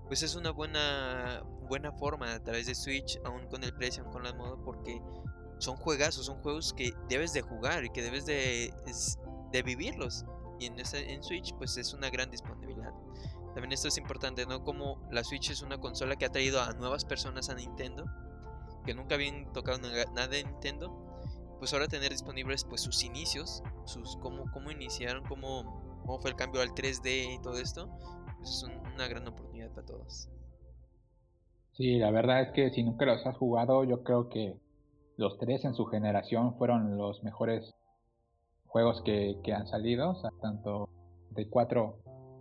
pues es una buena buena forma a través de Switch, aún con el precio, aún con la moda, porque son juegazos, son juegos que debes de jugar y que debes de, de vivirlos. Y en, en Switch pues es una gran disponibilidad. También esto es importante, ¿no? Como la Switch es una consola que ha traído a nuevas personas a Nintendo, que nunca habían tocado nada de Nintendo, pues ahora tener disponibles pues sus inicios, sus cómo, cómo iniciaron, cómo, cómo fue el cambio al 3D y todo esto, pues es una gran oportunidad para todos. Sí, la verdad es que si nunca los has jugado, yo creo que los tres en su generación fueron los mejores juegos que, han salido, o sea, tanto de 4,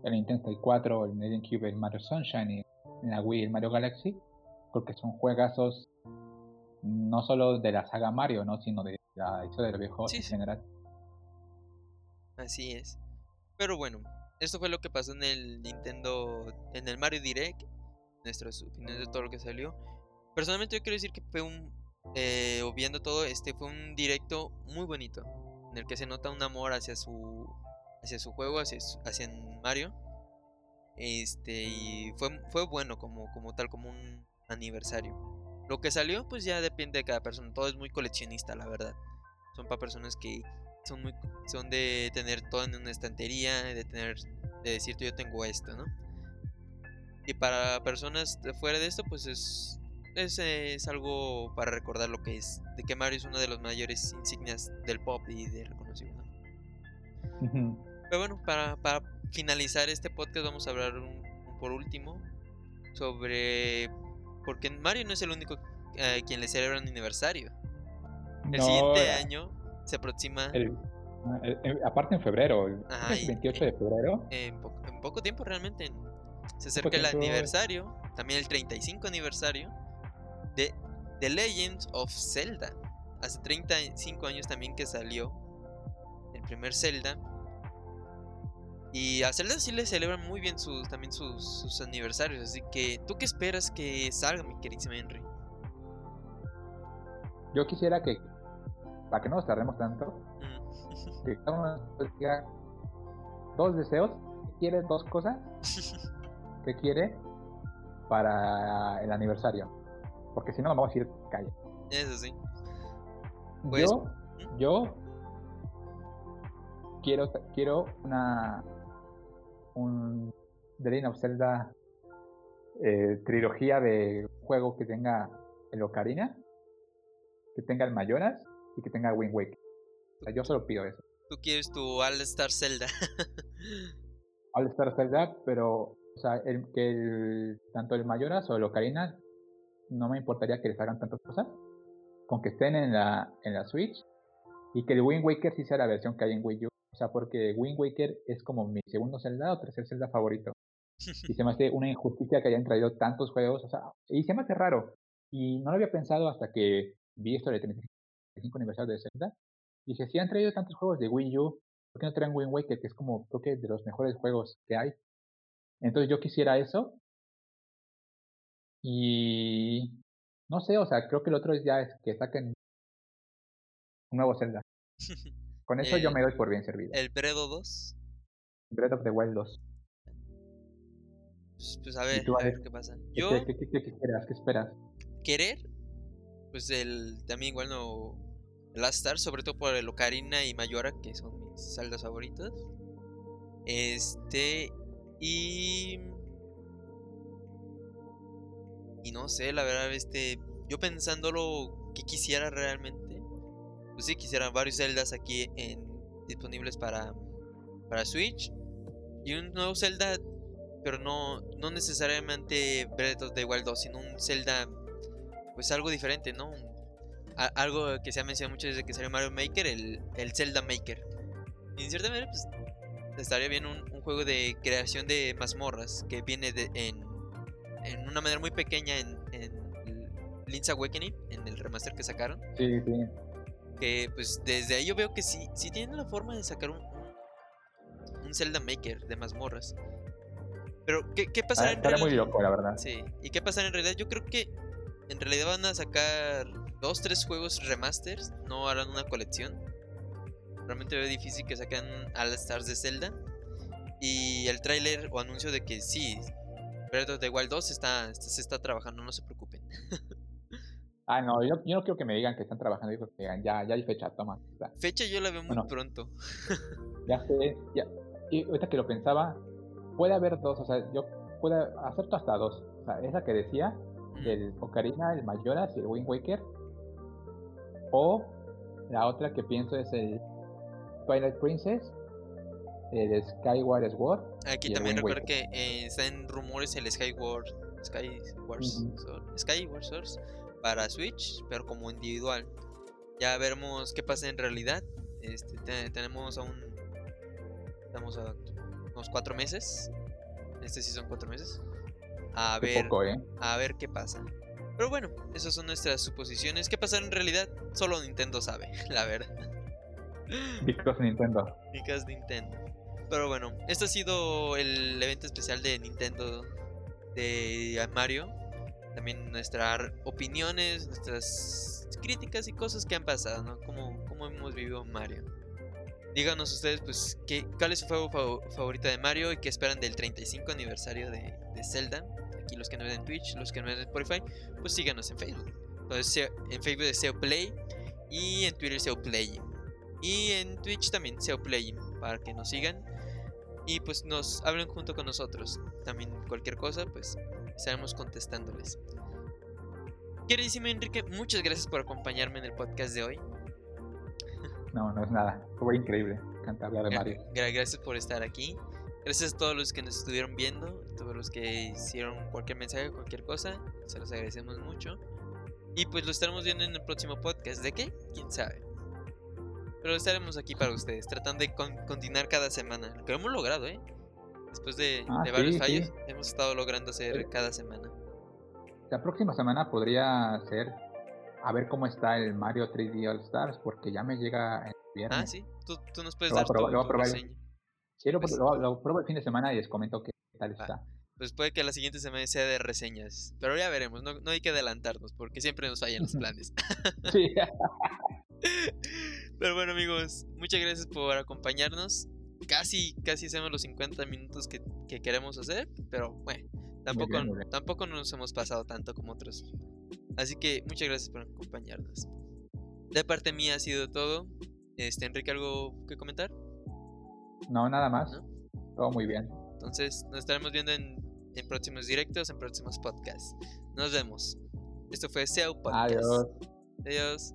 el Nintendo 64, el GameCube, el Mario Sunshine y en la Wii el Mario Galaxy, porque son juegazos no solo de la saga Mario, ¿no? sino de la historia del viejo en general. Así es. Pero bueno, esto fue lo que pasó en el Nintendo, en el Mario Direct, nuestro final de todo lo que salió. Personalmente yo quiero decir que fue un eh, viendo todo, este fue un directo muy bonito, en el que se nota un amor hacia su, hacia su juego, hacia, hacia Mario. Este, y fue, fue bueno como, como tal, como un aniversario. Lo que salió, pues ya depende de cada persona. Todo es muy coleccionista, la verdad. Son para personas que son muy son de tener todo en una estantería, de tener de decir yo tengo esto, ¿no? Y para personas de fuera de esto, pues es es, es, algo para recordar lo que es, de que Mario es una de las mayores insignias del pop y de reconocimiento. Pero bueno, para, para, finalizar este podcast vamos a hablar por último sobre... Porque Mario no es el único eh, quien le celebra un aniversario. El siguiente eh, año se aproxima... Ah, aparte en febrero, el 28 de febrero. En, en, poco tiempo realmente. Se acerca el aniversario, también el 35 aniversario de The Legend of Zelda. Hace 35 años también que salió el primer Zelda. Y a Zelda sí le celebran muy bien sus, también sus, aniversarios. Así que, ¿tú qué esperas que salga, mi queridísimo Henry? Yo quisiera que, para que no nos tardemos tanto, mm. que cada uno diga dos deseos. ¿Quiere dos cosas? ¿Qué quiere para el aniversario? Porque si no, vamos a decir calle. Eso sí. Pues, yo, yo quiero, quiero una un The Legend of Zelda eh, trilogía de juego que tenga el Ocarina, que tenga el Mayoras y que tenga Wind Waker. O sea, yo solo pido eso. Tú quieres tu All Star Zelda. All Star Zelda, pero o sea, el, que el, tanto el Mayoras o el Ocarina no me importaría que les hagan tantas cosas, con que estén en la, en la Switch y que el Wind Waker sí sea la versión que hay en Wii U. O sea, porque Wind Waker es como mi segundo Zelda o tercer Zelda favorito. Y se me hace una injusticia que hayan traído tantos juegos. O sea, y se me hace raro. Y no lo había pensado hasta que vi esto del 35 aniversario de Zelda. Y dije, si han traído tantos juegos de Wii U, ¿por qué no traen Wind Waker? Que es como, creo que de los mejores juegos que hay. Entonces yo quisiera eso. Y no sé, o sea, creo que el otro es ya es que saquen un nuevo Zelda. Con eso yo me doy por bien servido. ¿El Bredo 2? Breath of the Wild 2. Pues, pues a ver, a ver qué pasa. Yo. ¿Qué, qué, qué, qué esperas? ¿Qué esperas? Querer, pues el también igual no. Last Star, sobre todo por el Ocarina y Mayora, que son mis saldas favoritas. Este. Y. Y no sé, la verdad, este. Yo pensándolo que quisiera realmente. Pues sí, quisiera varios Zeldas aquí en, disponibles para, para Switch. Y un nuevo Zelda, pero no, no necesariamente Breath of the Wild 2, sino un Zelda, pues algo diferente, ¿no? algo que se ha mencionado mucho desde que salió Mario Maker, el, el Zelda Maker. Y en cierta manera, pues estaría bien un, un, juego de creación de mazmorras que viene de, en, en una manera muy pequeña en, en Link's Awakening, en el remaster que sacaron. Sí, sí. Que pues desde ahí yo veo que sí, sí tienen la forma de sacar un, un Zelda Maker de mazmorras. Pero, ¿qué, qué pasará ah, en realidad? muy loco, la verdad. Sí, ¿y qué pasará en realidad? Yo creo que en realidad van a sacar dos, tres juegos remasters, no harán una colección. Realmente veo difícil que saquen All Stars de Zelda. Y el tráiler o anuncio de que sí, Breath of the Wild 2 está, se está trabajando, no se preocupen. ah, no, yo, yo, no quiero que me digan que están trabajando, yo creo que digan, ya, ya hay fecha, toma. Fecha yo la veo muy bueno, pronto. ya sé, ya. Y ahorita que lo pensaba, puede haber dos, o sea, yo puedo acepto hasta dos. O sea, esa que decía, el Ocarina, el Mayoras y el Wind Waker. O la otra que pienso es el Twilight Princess, el Skyward Sword. Aquí también recuerdo que eh, está en rumores el Skyward, Skyward, uh -huh. Skyward para Switch, pero como individual. Ya veremos qué pasa en realidad. Este, te, tenemos aún. Estamos a unos cuatro meses. Este sí son cuatro meses. A ver, poco, ¿eh? a ver qué pasa. Pero bueno, esas son nuestras suposiciones. ¿Qué pasa en realidad? Solo Nintendo sabe, la verdad. Because Nintendo. Because Nintendo. Pero bueno, esto ha sido el evento especial de Nintendo de Mario. También nuestras opiniones, nuestras críticas y cosas que han pasado, ¿no? Como, hemos vivido Mario. Díganos ustedes, pues, qué, cuál es su juego favorita de Mario y qué esperan del 35 aniversario de, de Zelda. Aquí los que no ven en Twitch, los que no ven en Spotify, pues síganos en Facebook. Entonces, en Facebook es SEO Play y en Twitter SEO Play. Y en Twitch también SEO Play para que nos sigan y pues nos hablen junto con nosotros. También cualquier cosa, pues estaremos contestándoles. Queridísimo Enrique, muchas gracias por acompañarme en el podcast de hoy. No, no es nada. Fue increíble. Encanta hablar de Mario. Gracias por estar aquí. Gracias a todos los que nos estuvieron viendo, todos los que hicieron cualquier mensaje, cualquier cosa. Se los agradecemos mucho. Y pues lo estaremos viendo en el próximo podcast. ¿De qué? ¿Quién sabe? Pero estaremos aquí para ustedes, tratando de con continuar cada semana. Lo que hemos logrado, ¿eh? Después de, ah, de varios sí, fallos, sí. hemos estado logrando hacer Sí. cada semana. La próxima semana podría ser a ver cómo está el Mario 3D All Stars, porque ya me llega el viernes. Ah, sí, tú, tú nos puedes Lo dar tu, lo tu reseña. Sí, lo, Pues- lo- lo pruebo el fin de semana y les comento qué tal está. Pues puede que la siguiente semana sea de reseñas. Pero ya veremos, no, no hay que adelantarnos porque siempre nos fallan los planes. Sí. Pero bueno amigos, muchas gracias por acompañarnos. Casi, casi hacemos los 50 minutos que, que queremos hacer. Pero bueno, tampoco, bien, muy bien. tampoco nos hemos pasado tanto como otros. Así que muchas gracias por acompañarnos. De parte mía ha sido todo. Este, Enrique, ¿algo que comentar? No, nada más. ¿No? Todo muy bien. Entonces, nos estaremos viendo en, en próximos directos, en próximos podcasts. Nos vemos. Esto fue SEO Podcast. Adiós. Adiós.